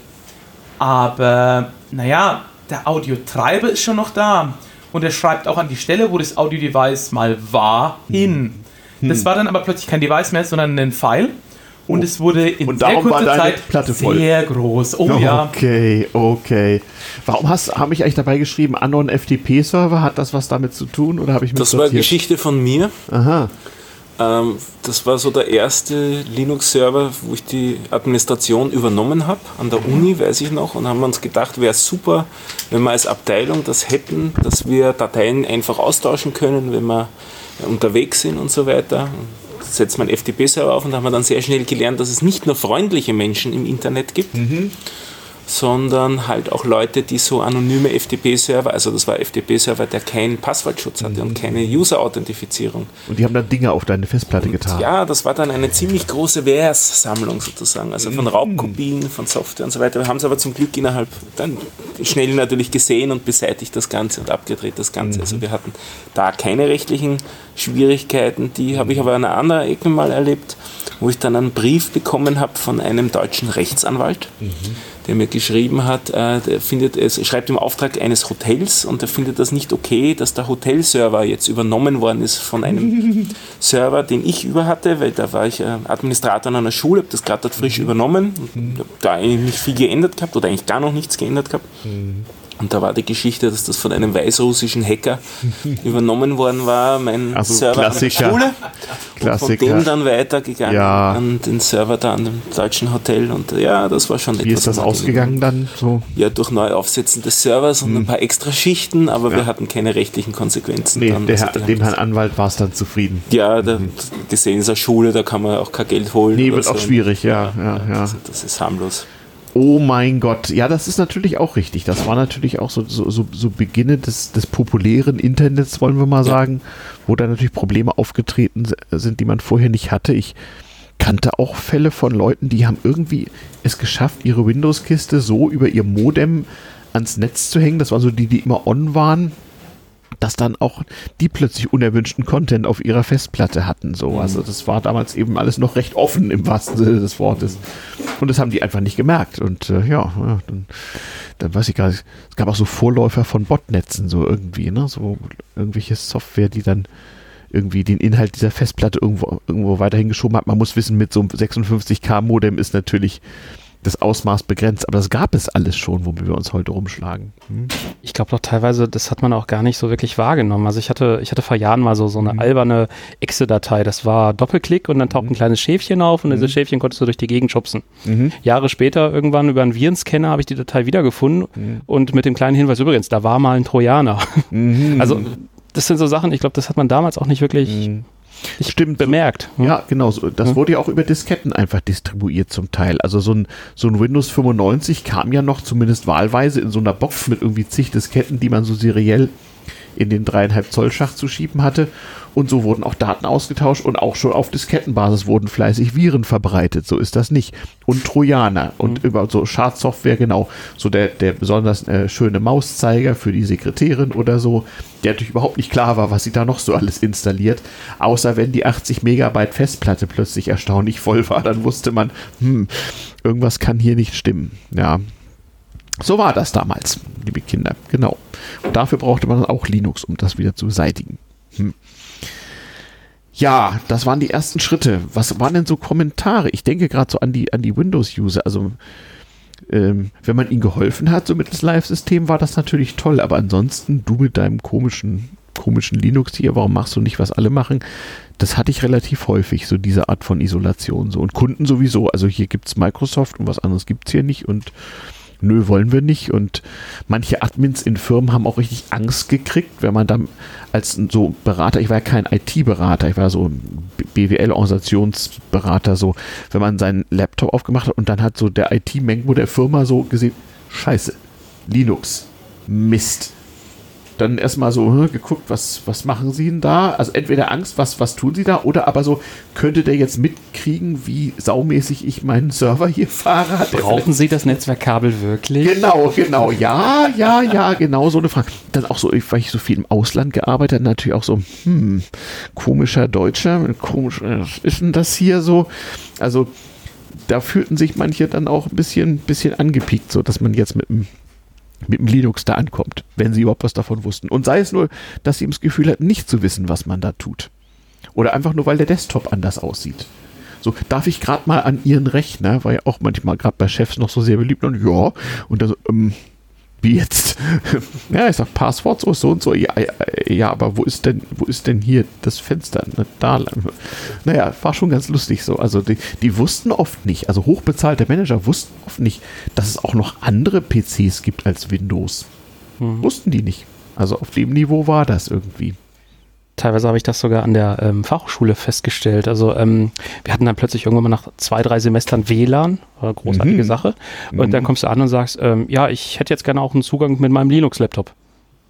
Aber naja, der Audiotreiber ist schon noch da. Und er schreibt auch an die Stelle, wo das Audio-Device mal war, hin. Das war dann aber plötzlich kein Device mehr, sondern ein File. Und es wurde in Und sehr kurzer deine Zeit Platte voll. sehr groß. Oh ja. Okay, okay. Warum hast habe ich eigentlich dabei geschrieben, Anon FTP-Server? Hat das was damit zu tun oder habe ich mir Das war Geschichte von mir. Aha. Ähm, das war so der erste Linux-Server, wo ich die Administration übernommen habe, an der Uni, weiß ich noch, und haben wir uns gedacht, wäre super, wenn wir als Abteilung das hätten, dass wir Dateien einfach austauschen können, wenn wir unterwegs sind und so weiter. Setzt man FTP-Server auf und da haben wir dann sehr schnell gelernt, dass es nicht nur freundliche Menschen im Internet gibt, sondern halt auch Leute, die so anonyme FTP-Server, also das war FTP-Server, der keinen Passwortschutz hatte und keine User-Authentifizierung. Und die haben dann Dinge auf deine Festplatte getan. Ja, das war dann eine ziemlich große Vers-Sammlung sozusagen, also von Raubkopien, von Software und so weiter. Wir haben es aber zum Glück innerhalb dann schnell natürlich gesehen und beseitigt das Ganze und abgedreht das Ganze. Also wir hatten da keine rechtlichen Schwierigkeiten. Die habe ich aber an einer anderen Ecke mal erlebt, wo ich dann einen Brief bekommen habe von einem deutschen Rechtsanwalt, der mir geschrieben hat, äh, der findet es, schreibt im Auftrag eines Hotels und er findet das nicht okay, dass der Hotelserver jetzt übernommen worden ist von einem [laughs] Server, den ich über hatte, weil da war ich äh, Administrator an einer Schule, habe das gerade dort frisch übernommen, und hab da eigentlich nicht viel geändert gehabt oder eigentlich gar noch nichts geändert gehabt. Und da war die Geschichte, dass das von einem weißrussischen Hacker [laughs] übernommen worden war, mein Also Server Klassiker. an der Schule. Und von Klassiker. dem dann weitergegangen Ja. an den Server da an dem deutschen Hotel. Und ja, das war schon Wie ist das ausgegangen dann? So? Ja, durch Neuaufsetzen des Servers und ein paar extra Schichten, aber wir hatten keine rechtlichen Konsequenzen. Nee, dann. Also Herr- dem Herrn Anwalt war es dann zufrieden. ja, der, gesehen ist eine Schule, da kann man auch kein Geld holen. Nee, wird auch so. schwierig, ja. ja, ja. Das, das ist harmlos. Oh mein Gott, ja, das ist natürlich auch richtig. Das war natürlich auch so, so, so, so Beginne des, des populären Internets, wollen wir mal sagen, wo da natürlich Probleme aufgetreten sind, die man vorher nicht hatte. Ich kannte auch Fälle von Leuten, die haben irgendwie es geschafft, ihre Windows-Kiste so über ihr Modem ans Netz zu hängen. Das waren so die, die immer on waren dass dann auch die plötzlich unerwünschten Content auf ihrer Festplatte hatten. So. Also das war damals eben alles noch recht offen im wahrsten Sinne des Wortes. Und das haben die einfach nicht gemerkt. Und äh, ja, ja dann, dann weiß ich gar nicht, es gab auch so Vorläufer von Botnetzen, so irgendwie, ne? So irgendwelche Software, die dann irgendwie den Inhalt dieser Festplatte irgendwo, irgendwo weiterhin geschoben hat. Man muss wissen, mit so einem 56k Modem ist natürlich das Ausmaß begrenzt, aber das gab es alles schon, womit wir uns heute rumschlagen. Hm? Ich glaube doch teilweise, das hat man auch gar nicht so wirklich wahrgenommen. Also ich hatte, ich hatte vor Jahren mal so, so eine alberne Exe-Datei. Das war Doppelklick und dann taucht ein kleines Schäfchen auf und dieses Schäfchen konntest du durch die Gegend schubsen. Jahre später irgendwann über einen Virenscanner habe ich die Datei wiedergefunden und mit dem kleinen Hinweis übrigens, da war mal ein Trojaner. [laughs] Also das sind so Sachen, ich glaube, das hat man damals auch nicht wirklich nicht Stimmt. bemerkt. Ja, genau. So. Das Ja. wurde ja auch über Disketten einfach distribuiert zum Teil. Also so ein, so ein Windows 95 kam ja noch zumindest wahlweise in so einer Box mit irgendwie zig Disketten, die man so seriell in den dreieinhalb Zoll Schacht zu schieben hatte. Und so wurden auch Daten ausgetauscht und auch schon auf Diskettenbasis wurden fleißig Viren verbreitet. So ist das nicht. Und Trojaner und über so Schadsoftware, genau. So der, der besonders äh, schöne Mauszeiger für die Sekretärin oder so, der natürlich überhaupt nicht klar war, was sie da noch so alles installiert. Außer wenn die 80 Megabyte Festplatte plötzlich erstaunlich voll war, dann wusste man, hm, irgendwas kann hier nicht stimmen. Ja. So war das damals, liebe Kinder. Genau. Und dafür brauchte man auch Linux, um das wieder zu beseitigen. Hm. Ja, das waren die ersten Schritte. Was waren denn so Kommentare? Ich denke gerade so an die, an die Windows-User. Also, ähm, wenn man ihnen geholfen hat, so mit das Live-System, war das natürlich toll. Aber ansonsten, du mit deinem komischen, komischen Linux hier, warum machst du nicht, was alle machen? Das hatte ich relativ häufig, so diese Art von Isolation. So. Und Kunden sowieso. Also hier gibt's Microsoft und was anderes gibt's hier nicht. Und nö, wollen wir nicht. Und manche Admins in Firmen haben auch richtig Angst gekriegt, wenn man dann als so Berater, ich war ja kein IT-Berater, ich war so BWL-Organisationsberater, so, wenn man seinen Laptop aufgemacht hat und dann hat so der IT-Mengo der Firma so gesehen, scheiße, Linux, Mist. Dann erstmal so hm, geguckt, was, was machen sie denn da? Also entweder Angst, was, was tun sie da? Oder aber so, könnte der jetzt mitkriegen, wie saumäßig ich meinen Server hier fahre? Hat Brauchen Sie das Netzwerkkabel wirklich? Genau, genau. Ja, ja, ja, genau so eine Frage. Dann auch so, weil ich so viel im Ausland gearbeitet habe, natürlich auch so, hm, komischer Deutscher, komisch, was ist denn das hier so? Also, da fühlten sich manche dann auch ein bisschen, bisschen angepiekt, so dass man jetzt mit dem mit dem Linux da ankommt, wenn sie überhaupt was davon wussten. Und sei es nur, dass sie das Gefühl hatten, nicht zu wissen, was man da tut. Oder einfach nur, weil der Desktop anders aussieht. So, darf ich gerade mal an Ihren Rechner, war ja auch manchmal gerade bei Chefs noch so sehr beliebt und ja, und dann so, ähm, wie jetzt? [laughs] ja, ich sag Passwort so, so und so. Ja, ja, ja, aber wo ist denn, wo ist denn hier das Fenster? Na, da lang. Naja, war schon ganz lustig so. Also die, die wussten oft nicht, also hochbezahlte Manager wussten oft nicht, dass es auch noch andere PCs gibt als Windows. Mhm. Wussten die nicht. Also auf dem Niveau war das irgendwie. Teilweise habe ich das sogar an der ähm, Fachhochschule festgestellt. Also ähm, wir hatten dann plötzlich irgendwann mal nach zwei, drei Semestern WLAN, eine großartige Mhm. Sache. Und dann kommst du an und sagst, ähm, ja, ich hätte jetzt gerne auch einen Zugang mit meinem Linux-Laptop.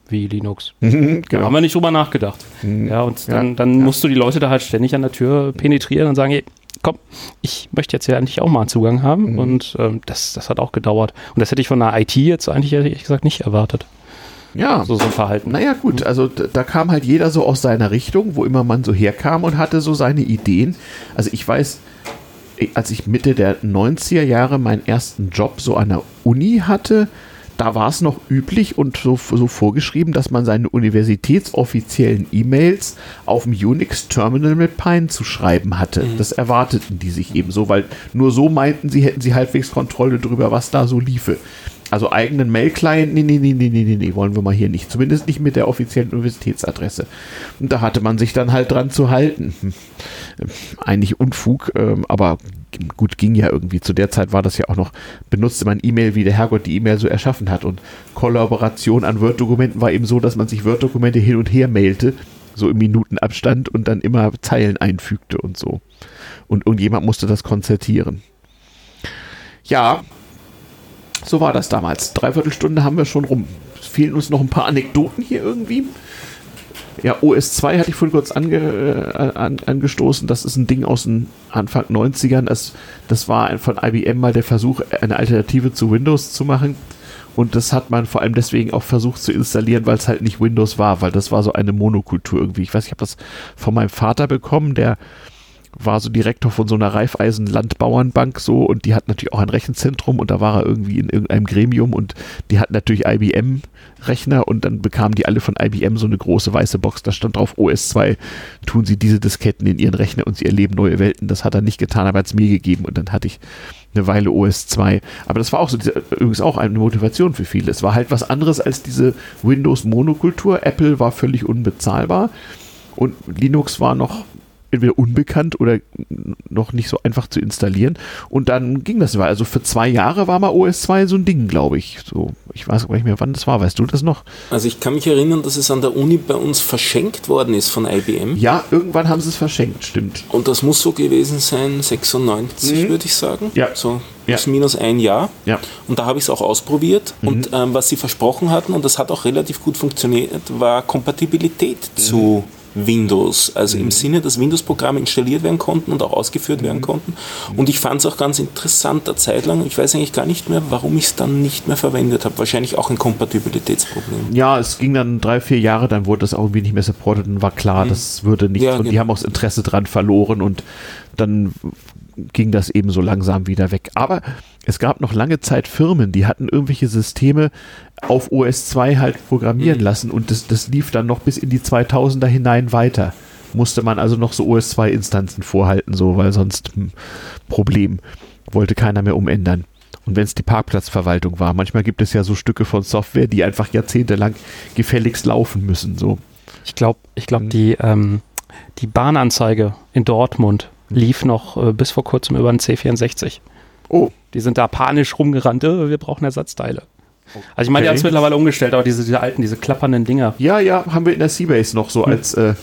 Wie Linux? [laughs] Da genau. haben wir nicht drüber nachgedacht. Mhm. Ja, und Ja, dann, dann musst du die Leute da halt ständig an der Tür penetrieren und sagen, hey, komm, ich möchte jetzt ja endlich auch mal einen Zugang haben. Mhm. Und ähm, das, das hat auch gedauert. Und das hätte ich von der IT jetzt eigentlich ehrlich gesagt nicht erwartet. Ja. So, so ein Verhalten. Naja, gut, also da, kam halt jeder so aus seiner Richtung, wo immer man so herkam und hatte so seine Ideen. Also ich weiß, als ich Mitte der 90er Jahre meinen ersten Job so an der Uni hatte, da war es noch üblich und so, so vorgeschrieben, dass man seine universitätsoffiziellen E-Mails auf dem Unix-Terminal mit Pine zu schreiben hatte. Das erwarteten die sich eben so, weil nur so meinten sie, hätten sie halbwegs Kontrolle darüber, was da so liefe. Also eigenen Mail-Client, nee, nee, nee, nee, nee, nee, wollen wir mal hier nicht. Zumindest nicht mit der offiziellen Universitätsadresse. Und da hatte man sich dann halt dran zu halten. Hm. Eigentlich Unfug, ähm, aber gut, ging ja irgendwie. Zu der Zeit war das ja auch noch, benutzte man E-Mail, wie der Herrgott die E-Mail so erschaffen hat. Und Kollaboration an Word-Dokumenten war eben so, dass man sich Word-Dokumente hin und her mailte, so im Minutenabstand und dann immer Zeilen einfügte und so. Und irgendjemand musste das konzertieren. Ja, so war das damals. Dreiviertel Stunde haben wir schon rum. Es fehlen uns noch ein paar Anekdoten hier irgendwie. Ja, OS2 hatte ich vorhin kurz ange, äh, an, angestoßen. Das ist ein Ding aus den Anfang 90ern. Das, das war von IBM mal der Versuch, eine Alternative zu Windows zu machen. Und das hat man vor allem deswegen auch versucht zu installieren, weil es halt nicht Windows war, weil das war so eine Monokultur irgendwie. Ich weiß, ich habe das von meinem Vater bekommen, der war so Direktor von so einer Raiffeisen-Landbauernbank so und die hat natürlich auch ein Rechenzentrum und da war er irgendwie in irgendeinem Gremium und die hatten natürlich IBM-Rechner und dann bekamen die alle von IBM so eine große weiße Box, da stand drauf OS2, tun sie diese Disketten in ihren Rechner und sie erleben neue Welten. Das hat er nicht getan, aber hat es mir gegeben und dann hatte ich eine Weile OS2. Aber das war auch so, übrigens auch eine Motivation für viele. Es war halt was anderes als diese Windows-Monokultur. Apple war völlig unbezahlbar und Linux war noch entweder unbekannt oder noch nicht so einfach zu installieren. Und dann ging das. Also für zwei Jahre war mal OS 2 so ein Ding, glaube ich. So, ich weiß gar nicht mehr, wann das war. Weißt du das noch? Also ich kann mich erinnern, dass es an der Uni bei uns verschenkt worden ist von IBM. Ja, irgendwann haben sie es verschenkt, stimmt. Und das muss so gewesen sein, 96 würde ich sagen. Mhm. Ja. So Ja. plus minus ein Jahr. Ja. Und da habe ich es auch ausprobiert. Mhm. Und ähm, was sie versprochen hatten, und das hat auch relativ gut funktioniert, war Kompatibilität Mhm. zu Windows. Also im Sinne, dass Windows-Programme installiert werden konnten und auch ausgeführt Mhm. werden konnten. Und ich fand es auch ganz interessant, eine Zeit lang, ich weiß eigentlich gar nicht mehr, warum ich es dann nicht mehr verwendet habe. Wahrscheinlich auch ein Kompatibilitätsproblem. Ja, es ging dann drei, vier Jahre, dann wurde das auch irgendwie nicht mehr supported und war klar, das würde nicht. Ja, und die genau. haben auch das Interesse dran verloren und dann ging das eben so langsam wieder weg. Aber es gab noch lange Zeit Firmen, die hatten irgendwelche Systeme auf OS 2 halt programmieren lassen und das, das lief dann noch bis in die 2000er hinein weiter. Musste man also noch so OS 2 Instanzen vorhalten, so, weil sonst hm, Problem. Wollte keiner mehr umändern. Und wenn es die Parkplatzverwaltung war, manchmal gibt es ja so Stücke von Software, die einfach jahrzehntelang gefälligst laufen müssen. So. Ich glaube, ich glaub, Mhm. die, ähm, die Bahnanzeige in Dortmund lief noch äh, bis vor kurzem über den C64. Oh, Die sind da panisch rumgerannt, äh, wir brauchen Ersatzteile. Also ich meine, die Okay. haben es mittlerweile umgestellt, aber diese, diese alten, diese klappernden Dinger. Ja, ja, haben wir in der Seabase noch so als äh,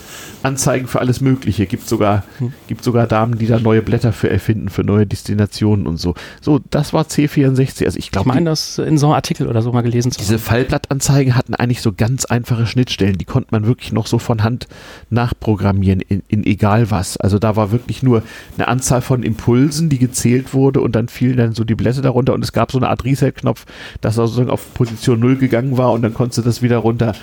Anzeigen für alles Mögliche. Gibt sogar, gibt sogar Damen, die da neue Blätter für erfinden, für neue Destinationen und so. So, das war C64. Also ich Ich glaube, meine, das in so einem Artikel oder so mal gelesen zu haben. diese Fallblattanzeigen hatten eigentlich so ganz einfache Schnittstellen. Die konnte man wirklich noch so von Hand nachprogrammieren in, in egal was. Also da war wirklich nur eine Anzahl von Impulsen, die gezählt wurde und dann fielen dann so die Blätter darunter und es gab so eine Art Reset-Knopf, dass er sozusagen auf Position 0 gegangen war und dann konntest du das wieder runter.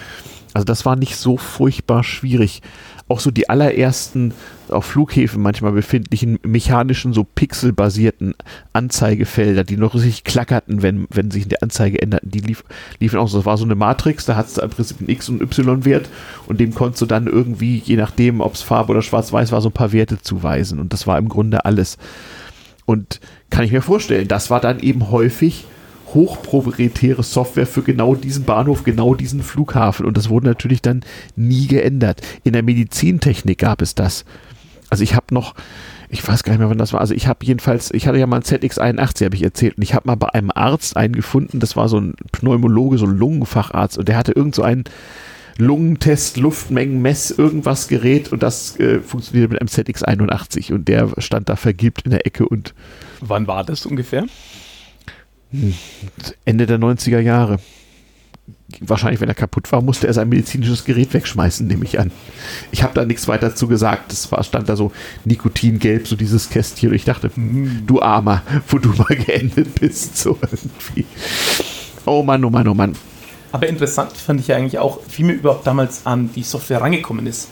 Also das war nicht so furchtbar schwierig. Auch so die allerersten auf Flughäfen manchmal befindlichen mechanischen, so pixelbasierten Anzeigefelder, die noch richtig klackerten, wenn, wenn sich die Anzeige änderten, die lief, liefen auch so. Das war so eine Matrix, da hattest du im Prinzip einen X- und Y-Wert und dem konntest du dann irgendwie, je nachdem, ob es Farbe oder Schwarz-Weiß war, so ein paar Werte zuweisen. Und das war im Grunde alles. Und kann ich mir vorstellen, das war dann eben häufig hochproprietäre Software für genau diesen Bahnhof, genau diesen Flughafen. Und das wurde natürlich dann nie geändert. In der Medizintechnik gab es das. Also ich habe noch, ich weiß gar nicht mehr, wann das war. Also ich habe jedenfalls, ich hatte ja mal ein ZX81, habe ich erzählt. Und ich habe mal bei einem Arzt einen gefunden, das war so ein Pneumologe, so ein Lungenfacharzt. Und der hatte irgend so einen Lungentest, Luftmengenmess, irgendwas Gerät und das äh, funktionierte mit einem ZX81 und der stand da vergilbt in der Ecke und Wann war das ungefähr? Ende der 90er Jahre. Wahrscheinlich, wenn er kaputt war, musste er sein medizinisches Gerät wegschmeißen, nehme ich an. Ich habe da nichts weiter zu gesagt. Es war, stand da so Nikotingelb, so dieses Kästchen. Und ich dachte, hm, du Armer, wo du mal geendet bist. So irgendwie. Oh Mann, oh Mann, oh Mann. Aber interessant fand ich ja eigentlich auch, wie mir überhaupt damals an die Software rangekommen ist.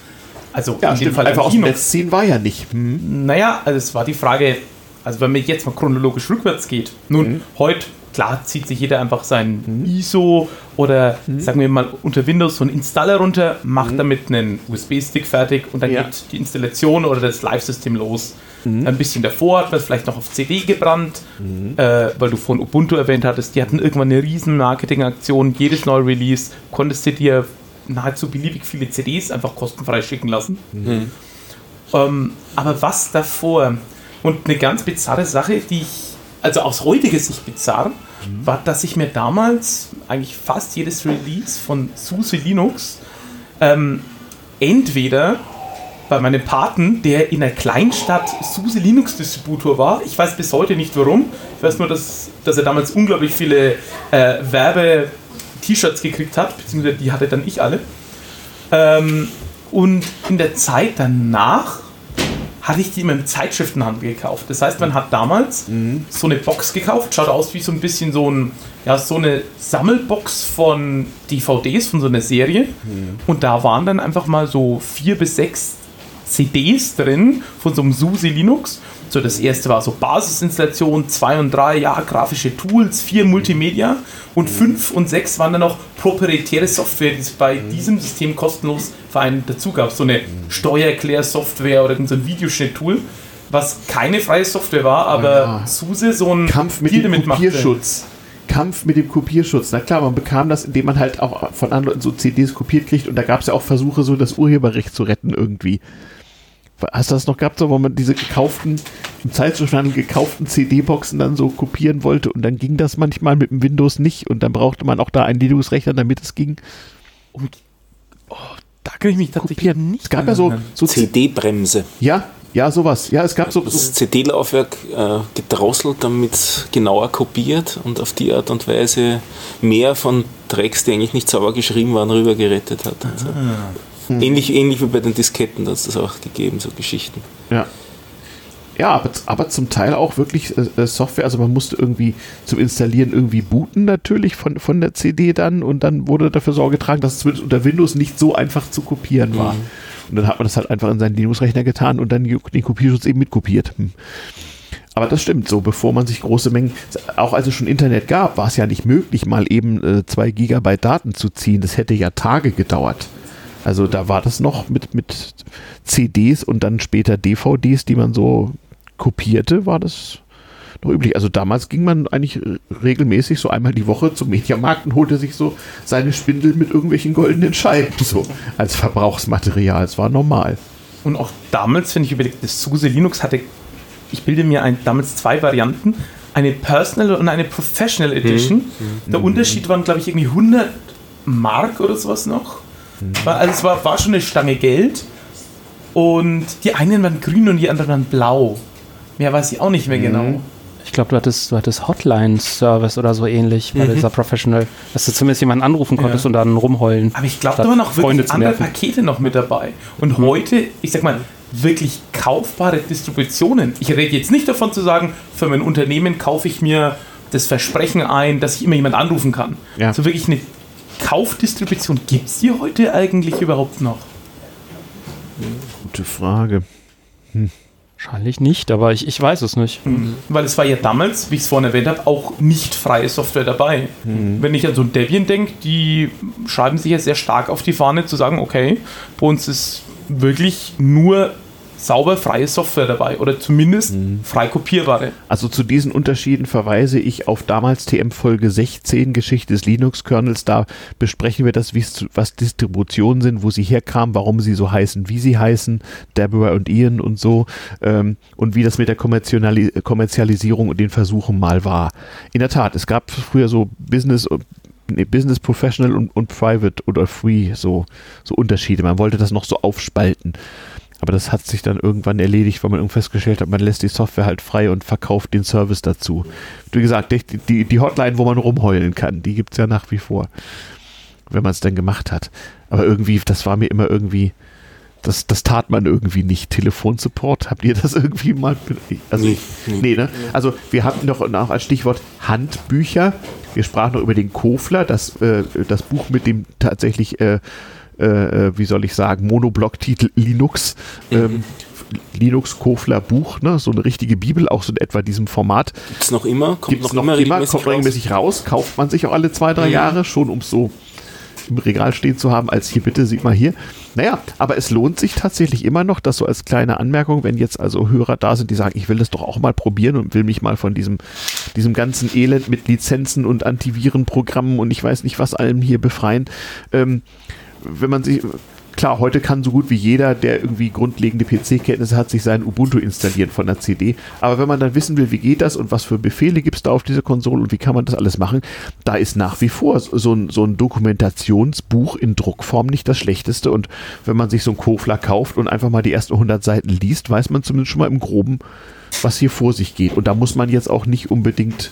Also Ja, in dem stimmt, Fall einfach aus dem. Netz ziehen war ja nicht. Hm. Naja, also es war die Frage, also wenn man jetzt mal chronologisch rückwärts geht, nun, heute, klar, zieht sich jeder einfach sein ISO oder sagen wir mal unter Windows so einen Installer runter, macht damit einen USB-Stick fertig und dann Ja. geht die Installation oder das Live-System los. Ein bisschen davor hat man es vielleicht noch auf CD gebrannt, äh, weil du vorhin Ubuntu erwähnt hattest. Die hatten irgendwann eine riesen Marketingaktion. Jedes neue Release konntest du dir nahezu beliebig viele CDs einfach kostenfrei schicken lassen. Ähm, aber was davor und eine ganz bizarre Sache, die ich, also aus heutiger Sicht bizarr, war, dass ich mir damals eigentlich fast jedes Release von SUSE Linux ähm, entweder bei meinem Paten, der in der Kleinstadt SUSE Linux Distributor war, ich weiß bis heute nicht warum, ich weiß nur, dass, dass er damals unglaublich viele äh, Werbe-T-Shirts gekriegt hat, beziehungsweise die hatte dann ich alle. Ähm, und in der Zeit danach hatte ich die immer im Zeitschriftenhandel gekauft. Das heißt, man hat damals so eine Box gekauft, schaut aus wie so ein bisschen so, ein, ja, so eine Sammelbox von DVDs von so einer Serie. Und da waren dann einfach mal so vier bis sechs CDs drin von so einem SUSE Linux. So, das erste war so Basisinstallation, zwei und drei, ja, grafische Tools, vier Multimedia und fünf und sechs waren dann noch proprietäre Software, die es bei diesem System kostenlos für einen dazu gab. So eine Steuererklärsoftware oder so ein Videoschnitt-Tool, was keine freie Software war, aber Ja. SUSE so ein Kampf mit Deal dem. Kopierschutz. Kampf mit dem Kopierschutz. Na klar, man bekam das, indem man halt auch von anderen Leuten so CDs kopiert kriegt und da gab es ja auch Versuche, so das Urheberrecht zu retten irgendwie. Hast du das noch gehabt, so, wo man diese gekauften, im Zeitschriftenhandel gekauften CD-Boxen dann so kopieren wollte und dann ging das manchmal mit dem Windows nicht und dann brauchte man auch da einen Linux-Rechner, damit es ging. Da kann ich mich tatsächlich nicht Es gab ja so, so CD-Bremse. ja, ja, sowas. Ja, es gab so, Das CD-Laufwerk äh, gedrosselt, damit genauer kopiert und auf die Art und Weise mehr von Tracks, die eigentlich nicht sauber geschrieben waren, rüber gerettet hat. und so. Ähnlich, ähnlich wie bei den Disketten, da hat es das auch gegeben, so Geschichten. Ja. Ja, aber, aber zum Teil auch wirklich äh, äh, Software. Also man musste irgendwie zum Installieren irgendwie booten natürlich von, von der CD dann und dann wurde dafür Sorge getragen, dass es unter Windows nicht so einfach zu kopieren war. Und dann hat man das halt einfach in seinen Linux-Rechner getan und dann den Kopierschutz eben mitkopiert. Hm. Aber das stimmt, so bevor man sich große Mengen, auch als es schon Internet gab, war es ja nicht möglich, mal eben äh, zwei Gigabyte Daten zu ziehen. Das hätte ja Tage gedauert. Also da war das noch mit, mit CDs und dann später DVDs, die man so kopierte, war das noch üblich. Also damals ging man eigentlich regelmäßig so einmal die Woche zum Mediamarkt und holte sich so seine Spindel mit irgendwelchen goldenen Scheiben so als Verbrauchsmaterial. Es war normal. Und auch damals, wenn ich überlege, das SUSE Linux hatte, ich bilde mir ein, damals zwei Varianten. eine Personal und eine Professional Edition. Der Unterschied waren, glaube ich, irgendwie 100 Mark oder sowas noch. War, also es war, war schon eine Stange Geld. Und die einen waren grün und die anderen waren blau. Mehr weiß ich auch nicht mehr genau. Ich glaube, du hattest, du hattest Hotline-Service oder so ähnlich bei dieser Professional, dass du zumindest jemanden anrufen konntest Ja. und dann rumheulen. Aber ich glaube, da waren auch Freunde wirklich zu andere. Pakete noch mit dabei. Und heute, ich sag mal, wirklich kaufbare Distributionen. Ich rede jetzt nicht davon zu sagen, für mein Unternehmen kaufe ich mir das Versprechen ein, dass ich immer jemand anrufen kann. Ja. So wirklich eine Kaufdistribution, gibt es die heute eigentlich überhaupt noch? Gute Frage. Wahrscheinlich nicht, aber ich, ich weiß es nicht. Weil es war ja damals, wie ich es vorhin erwähnt habe, auch nicht freie Software dabei. Wenn ich an so ein Debian denke, die schreiben sich ja sehr stark auf die Fahne zu sagen, okay, bei uns ist wirklich nur sauber freie Software dabei oder zumindest frei kopierbare. Also zu diesen Unterschieden verweise ich auf damals TM Folge 16 Geschichte des Linux-Kernels. Da besprechen wir das, was Distributionen sind, wo sie herkamen, warum sie so heißen, wie sie heißen, Deborah und Ian und so ähm, und wie das mit der Kommerziali Kommerzialisierung und den Versuchen mal war. In der Tat, es gab früher so Business nee, Business Professional und, und Private oder Free so, so Unterschiede. Man wollte das noch so aufspalten. Aber das hat sich dann irgendwann erledigt, weil man irgendwann festgestellt hat, man lässt die Software halt frei und verkauft den Service dazu. Wie gesagt, die, die, die Hotline, wo man rumheulen kann, die gibt es ja nach wie vor. Wenn man es dann gemacht hat. Aber irgendwie, das war mir immer irgendwie, das, das tat man irgendwie nicht. Telefonsupport, habt ihr das irgendwie mal? Also, Nee, nee, nee. ne? Also wir hatten noch, noch als Stichwort Handbücher. Wir sprachen noch über den Kofler, das, äh, das Buch mit dem tatsächlich äh, äh, wie soll ich sagen, Monoblock-Titel Linux. Ähm, Linux Kofler Buch, ne? so eine richtige Bibel, auch so in etwa diesem Format. Gibt es noch immer? Kommt Gibt es noch immer, regelmäßig kommt raus? regelmäßig raus, kauft man sich auch alle zwei, drei Mhm. Jahre, schon um es so im Regal stehen zu haben, als hier bitte, sieht mal hier. Naja, aber es lohnt sich tatsächlich immer noch, das so als kleine Anmerkung, wenn jetzt also Hörer da sind, die sagen, ich will das doch auch mal probieren und will mich mal von diesem, diesem ganzen Elend mit Lizenzen und Antivirenprogrammen und ich weiß nicht was allem hier befreien. Ähm, wenn man sich, klar, heute kann so gut wie jeder, der irgendwie grundlegende PC-Kenntnisse hat, sich sein Ubuntu installieren von der CD. Aber wenn man dann wissen will, wie geht das und was für Befehle gibt es da auf dieser Konsole und wie kann man das alles machen, da ist nach wie vor so ein, so ein Dokumentationsbuch in Druckform nicht das Schlechteste. Und wenn man sich so ein Kofler kauft und einfach mal die ersten 100 Seiten liest, weiß man zumindest schon mal im Groben, was hier vor sich geht. Und da muss man jetzt auch nicht unbedingt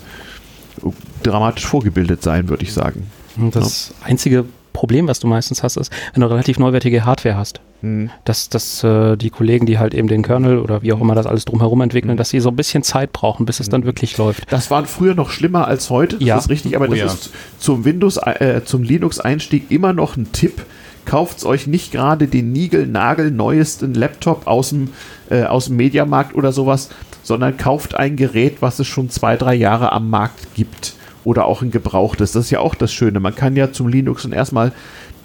dramatisch vorgebildet sein, würde ich sagen. Das einzige Problem, was du meistens hast, ist, wenn du relativ neuwertige Hardware hast. Mhm. Dass, dass äh, die Kollegen, die halt eben den Kernel oder wie auch immer das alles drumherum entwickeln, dass sie so ein bisschen Zeit brauchen, bis es dann wirklich läuft. Das war früher noch schlimmer als heute, das Ja. ist richtig, aber Oh das ja. ist zum Windows, äh, zum Linux-Einstieg immer noch ein Tipp. Kauft euch nicht gerade den Nigel-Nagel neuesten Laptop aus dem, äh, aus dem Mediamarkt oder sowas, sondern kauft ein Gerät, was es schon zwei, drei Jahre am Markt gibt. Oder auch ein gebrauchtes. Das ist ja auch das Schöne. Man kann ja zum Linux und erstmal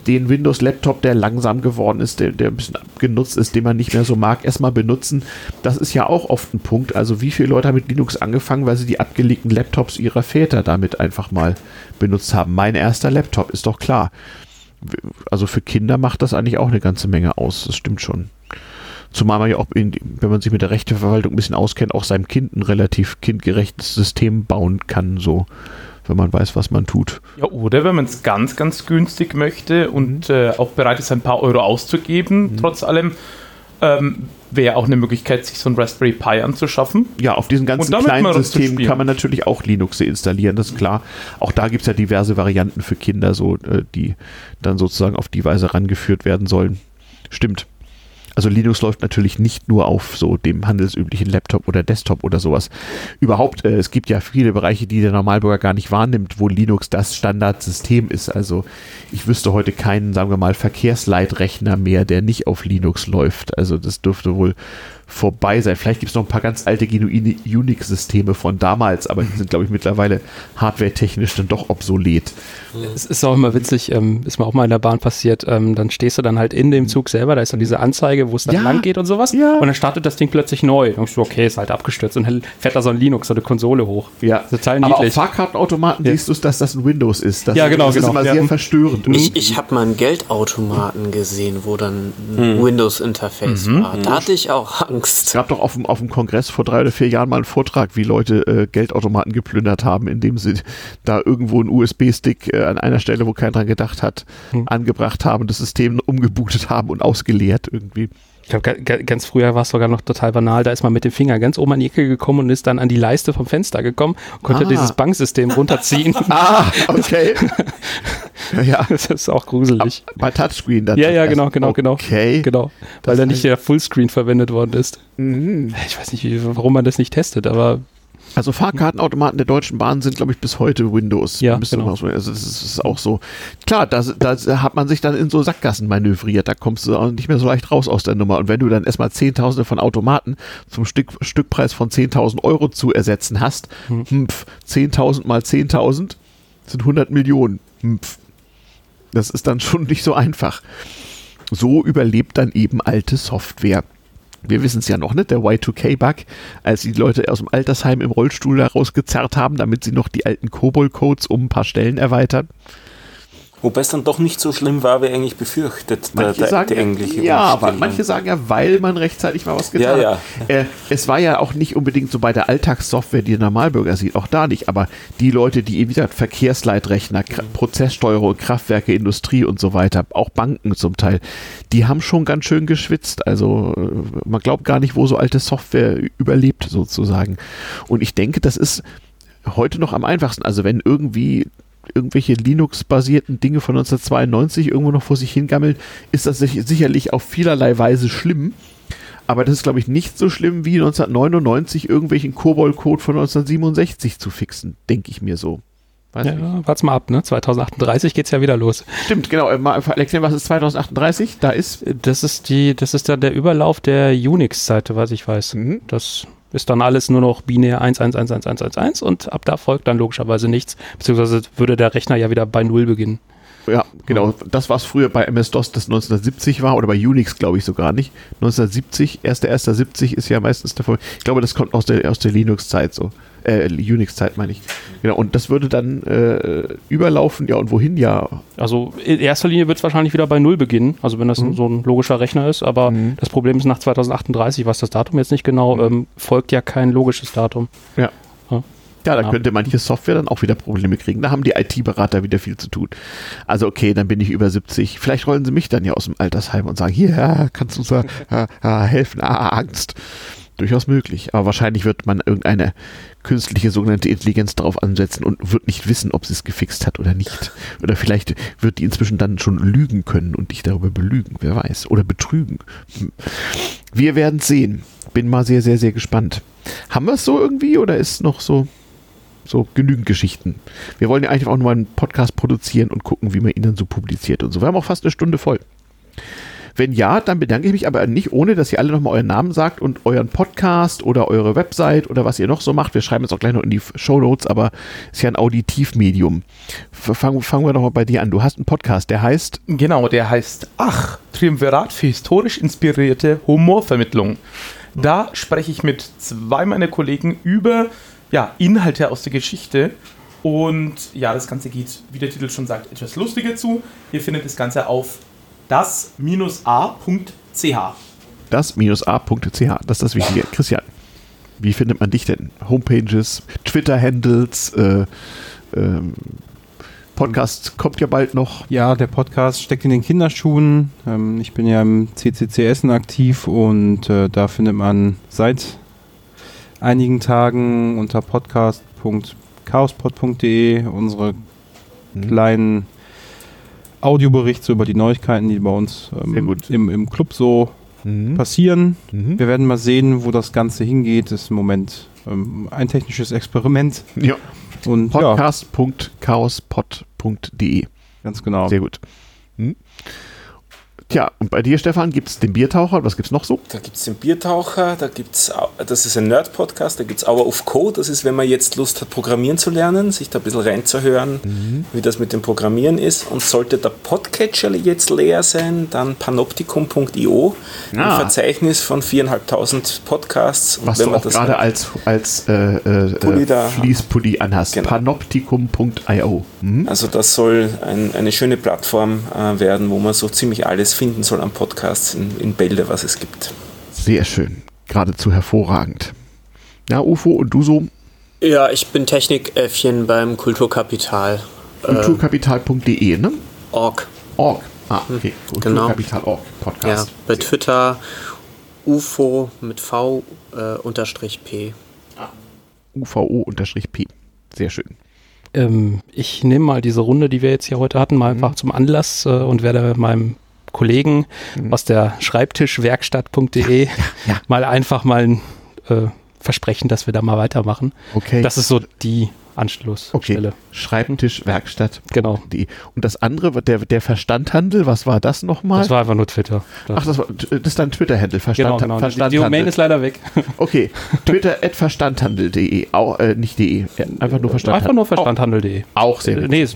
den Windows-Laptop, der langsam geworden ist, der, der ein bisschen genutzt ist, den man nicht mehr so mag, erstmal benutzen. Das ist ja auch oft ein Punkt. Also wie viele Leute haben mit Linux angefangen, weil sie die abgelegten Laptops ihrer Väter damit einfach mal benutzt haben. Mein erster Laptop, ist doch klar. Also für Kinder macht das eigentlich auch eine ganze Menge aus. Das stimmt schon. Zumal man ja auch, in, wenn man sich mit der Rechteverwaltung ein bisschen auskennt, auch seinem Kind ein relativ kindgerechtes System bauen kann, so, wenn man weiß, was man tut. Ja, oder wenn man es ganz, ganz günstig möchte und äh, auch bereit ist, ein paar Euro auszugeben, trotz allem, ähm, wäre auch eine Möglichkeit, sich so ein Raspberry Pi anzuschaffen. Ja, auf diesen ganzen kleinen Systemen kann man natürlich auch Linux installieren, das ist klar. Auch da gibt es ja diverse Varianten für Kinder, so, äh, die dann sozusagen auf die Weise rangeführt werden sollen. Stimmt. Also Linux läuft natürlich nicht nur auf so dem handelsüblichen Laptop oder Desktop oder sowas. Überhaupt, äh, es gibt ja viele Bereiche, die der Normalbürger gar nicht wahrnimmt, wo Linux das Standardsystem ist. Also ich wüsste heute keinen, sagen wir mal, Verkehrsleitrechner mehr, der nicht auf Linux läuft. Also das dürfte wohl vorbei sein. Vielleicht gibt es noch ein paar ganz alte genuine Unix-Systeme von damals, aber die sind, glaube ich, mittlerweile hardware-technisch dann doch obsolet. Es ist auch immer witzig, ähm, ist mir auch mal in der Bahn passiert, ähm, dann stehst du dann halt in dem Zug selber, da ist dann diese Anzeige, wo es dann Ja. lang geht und sowas Ja. und dann startet das Ding plötzlich neu. Und ich so, okay, ist halt abgestürzt und dann fährt da so ein Linux, so eine Konsole hoch. Ja, Total aber auf niedlich. Fahrkartenautomaten Ja. siehst du, dass das ein Windows ist. Das, Ja, genau, das ist genau. immer Ja. sehr verstörend. Ich, ich habe mal einen Geldautomaten gesehen, wo dann ein Windows-Interface war. Da hatte ich auch Angst. Angst. Es gab doch auf dem, auf dem Kongress vor drei oder vier Jahren mal einen Vortrag, wie Leute äh, Geldautomaten geplündert haben, indem sie da irgendwo einen USB-Stick äh, an einer Stelle, wo keiner dran gedacht hat, Hm. angebracht haben, das System umgebootet haben und ausgeleert irgendwie. Ich glaube, ganz früher war es sogar noch total banal. Da ist man mit dem Finger ganz oben an die Ecke gekommen und ist dann an die Leiste vom Fenster gekommen und konnte Ah. dieses Banksystem runterziehen. [laughs] Ah, okay. [laughs] ja, das ist auch gruselig. bei Touchscreen dann. Ja, ja, genau, genau, genau. Okay. Genau, weil Das da nicht der Fullscreen verwendet worden ist. Mhm. Ich weiß nicht, warum man das nicht testet, aber Also Fahrkartenautomaten der Deutschen Bahn sind, glaube ich, bis heute Windows. Ja, genau. Also das ist, ist auch so. Klar, da, da hat man sich dann in so Sackgassen manövriert. Da kommst du auch nicht mehr so leicht raus aus der Nummer. Und wenn du dann erstmal Zehntausende von Automaten zum Stück, Stückpreis von 10.000 Euro zu ersetzen hast, Hm. mpf, 10.000 mal 10.000 sind 100 Millionen. Mpf. Das ist dann schon nicht so einfach. So überlebt dann eben alte Software. Wir wissen es ja noch, ne? Der Y2K-Bug, als die Leute aus dem Altersheim im Rollstuhl da rausgezerrt haben, damit sie noch die alten COBOL-Codes um ein paar Stellen erweitern. Wobei es dann doch nicht so schlimm war, wie eigentlich befürchtet, der, Manche der, sagen, der eigentliche ja, aber manche sagen ja, weil man rechtzeitig mal was getan Ja, hat. Äh, es war ja auch nicht unbedingt so bei der Alltagssoftware, die der Normalbürger sieht, auch da nicht, aber die Leute, die eben wieder Verkehrsleitrechner, Kra- Prozesssteuerung, Kraftwerke, Industrie und so weiter, auch Banken zum Teil, die haben schon ganz schön geschwitzt. Also äh, man glaubt gar nicht, wo so alte Software überlebt sozusagen. Und ich denke, das ist heute noch am einfachsten. Also wenn irgendwie irgendwelche Linux-basierten Dinge von 1992 irgendwo noch vor sich hingammeln, ist das sich- sicherlich auf vielerlei Weise schlimm. Aber das ist, glaube ich, nicht so schlimm wie 1999 irgendwelchen COBOL-Code von 1967 zu fixen, denke ich mir so. Weiß nicht. ja, wart's mal ab, ne? 2038 geht's ja wieder los. Stimmt, genau. Äh, Mal erklären, was ist 2038? Da ist. Das ist die, das ist dann der Überlauf der Unix-Seite, was ich weiß. Mhm. Das ist dann alles nur noch binär 1111111 und ab da folgt dann logischerweise nichts, beziehungsweise würde der Rechner ja wieder bei Null beginnen. Ja, genau. Das, was früher bei MS-DOS das 1970 war, oder bei Unix, glaube ich, sogar nicht. 1970, 1.1.70 ist ja meistens der Folge. Ich glaube, das kommt aus der, aus der Linux-Zeit so. Äh, Unix-Zeit meine ich. Genau, und das würde dann äh, überlaufen, ja, und wohin ja? Also in erster Linie wird es wahrscheinlich wieder bei Null beginnen, also wenn das Mhm. so ein logischer Rechner ist, aber Mhm. das Problem ist nach 2038, was das Datum jetzt nicht genau, ähm, folgt ja kein logisches Datum. Ja. Ja, da Ja. könnte manche Software dann auch wieder Probleme kriegen. Da haben die IT-Berater wieder viel zu tun. Also okay, dann bin ich über 70. Vielleicht rollen sie mich dann ja aus dem Altersheim und sagen, hier, ja, kannst du uns da, ah, helfen? Ah, Angst. Durchaus möglich. Aber wahrscheinlich wird man irgendeine künstliche sogenannte Intelligenz darauf ansetzen und wird nicht wissen, ob sie es gefixt hat oder nicht. Oder vielleicht wird die inzwischen dann schon lügen können und dich darüber belügen, wer weiß. Oder betrügen. Wir werden sehen. Bin mal sehr, sehr, sehr gespannt. Haben wir es so irgendwie oder ist noch so so genügend Geschichten. Wir wollen ja eigentlich auch nur einen Podcast produzieren und gucken, wie man ihn dann so publiziert und so. Wir haben auch fast eine Stunde voll. Wenn ja, dann bedanke ich mich aber nicht, ohne dass ihr alle nochmal euren Namen sagt und euren Podcast oder eure Website oder was ihr noch so macht. Wir schreiben es auch gleich noch in die Show Notes, aber ist ja ein Auditivmedium. Fangen, fangen wir doch mal bei dir an. Du hast einen Podcast, der heißt Genau, der heißt Ach, Triumvirat für historisch inspirierte Humorvermittlung. Da spreche ich mit zwei meiner Kollegen über ja, Inhalte aus der Geschichte. Und ja, das Ganze geht, wie der Titel schon sagt, etwas lustiger zu. Ihr findet das Ganze auf das-a.ch. das-a.ch. Das ist das Wichtige. Christian, wie findet man dich denn? Homepages, Twitter-Handles, äh, ähm, Podcast kommt ja bald noch. Ja, der Podcast steckt in den Kinderschuhen. Ähm, ich bin ja im CCC Essen aktiv und äh, da findet man seit einigen Tagen unter podcast.chaospod.de unsere Mhm. Kleinen Audioberichte über die Neuigkeiten, die bei uns ähm, im, im Club so Mhm. passieren. Mhm. Wir werden mal sehen, wo das Ganze hingeht. Das ist im Moment ähm, ein technisches Experiment. Ja. Und ja, Podcast.chaospod.de. ganz genau. Sehr gut. Hm. Tja, und bei dir, Stefan, gibt es den Biertaucher. Was gibt es noch so? Da gibt es den Biertaucher, da gibt's, das ist ein Nerd-Podcast, da gibt es Hour of Code, das ist, wenn man jetzt Lust hat, Programmieren zu lernen, sich da ein bisschen reinzuhören, wie das mit dem Programmieren ist. Und sollte der Podcatcher jetzt leer sein, dann panoptikum.io, Ah. ein Verzeichnis von 4.500 Podcasts. Und Was wenn du man auch das gerade als, als äh, äh, Pulli äh, da- Fließpulli anhast. Genau. Panoptikum.io. Hm? Also das soll ein, eine schöne Plattform äh, werden, wo man so ziemlich alles finden soll an Podcasts in, in Bälde, was es gibt. Sehr schön. geradezu hervorragend. Ja, UFO und du so? Ja, ich bin Technikäffchen beim Kulturkapital. Kulturkapital.de, ne? Org. Org. Ah, okay. Genau. Kulturkapital.org, Podcast. Ja, bei Twitter UFO mit V äh, unterstrich P. UVO-P. Sehr schön. Ähm, ich nehme mal diese Runde, die wir jetzt hier heute hatten, mal einfach zum Anlass äh, und werde meinem Kollegen aus der Schreibtischwerkstatt.de ja. mal einfach mal äh, versprechen, dass wir da mal weitermachen. Okay. Das ist so die Anschlussstelle. Okay. Schreibtischwerkstatt. Genau. Und das andere, der, der Verstandhandel, was war das nochmal? Das war einfach nur Twitter. Das Ach, das, war, das ist dein Twitter-Handle, Verstand, genau, genau. Die Verstandhandel. Domain ist leider weg. Okay, Twitter at verstandhandel.de, auch, äh, nicht de, einfach nur Verstandhandel. Einfach nur verstandhandel.de. Auch, auch sehr gut. Nee,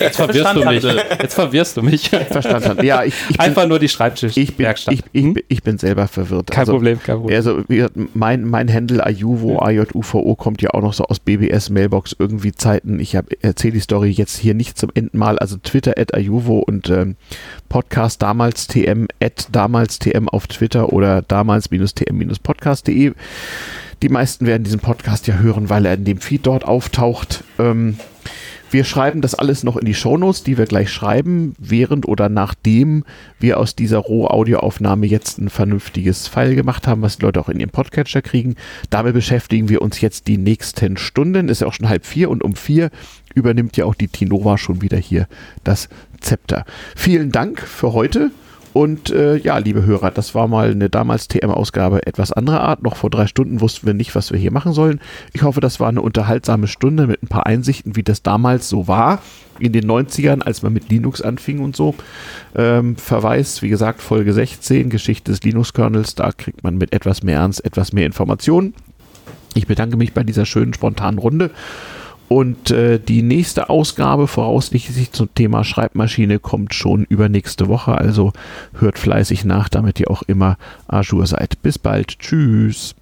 Jetzt verwirrst du mich. Jetzt verwirrst du mich. [laughs] Verstanden. Ja, ich, ich bin, Einfach nur die Schreibtisch. Ich bin, ich, ich, ich, bin selber verwirrt. Kein also, Problem, kein Problem. Also mein, mein Handle Ayuvo, AJUVO kommt ja auch noch so aus BBS Mailbox irgendwie Zeiten. Ich erzähle die Story jetzt hier nicht zum Enden mal. Also Twitter at Ayuvo und ähm, Podcast damals TM at damals TM auf Twitter oder damals-tm-podcast.de. Die meisten werden diesen Podcast ja hören, weil er in dem Feed dort auftaucht. Ähm, wir schreiben das alles noch in die Shownotes, die wir gleich schreiben, während oder nachdem wir aus dieser Roh-Audioaufnahme jetzt ein vernünftiges File gemacht haben, was die Leute auch in ihren Podcatcher kriegen. Damit beschäftigen wir uns jetzt die nächsten Stunden. Ist ja auch schon halb vier und um vier übernimmt ja auch die Tinova schon wieder hier das Zepter. Vielen Dank für heute. Und äh, ja, liebe Hörer, das war mal eine damals TM-Ausgabe etwas anderer Art. Noch vor drei Stunden wussten wir nicht, was wir hier machen sollen. Ich hoffe, das war eine unterhaltsame Stunde mit ein paar Einsichten, wie das damals so war in den 90ern, als man mit Linux anfing und so. Ähm, Verweis, wie gesagt, Folge 16, Geschichte des Linux-Kernels. Da kriegt man mit etwas mehr Ernst etwas mehr Informationen. Ich bedanke mich bei dieser schönen spontanen Runde und äh, die nächste Ausgabe voraussichtlich zum Thema Schreibmaschine kommt schon übernächste Woche. Also hört fleißig nach, damit ihr auch immer Azure seid. Bis bald. Tschüss.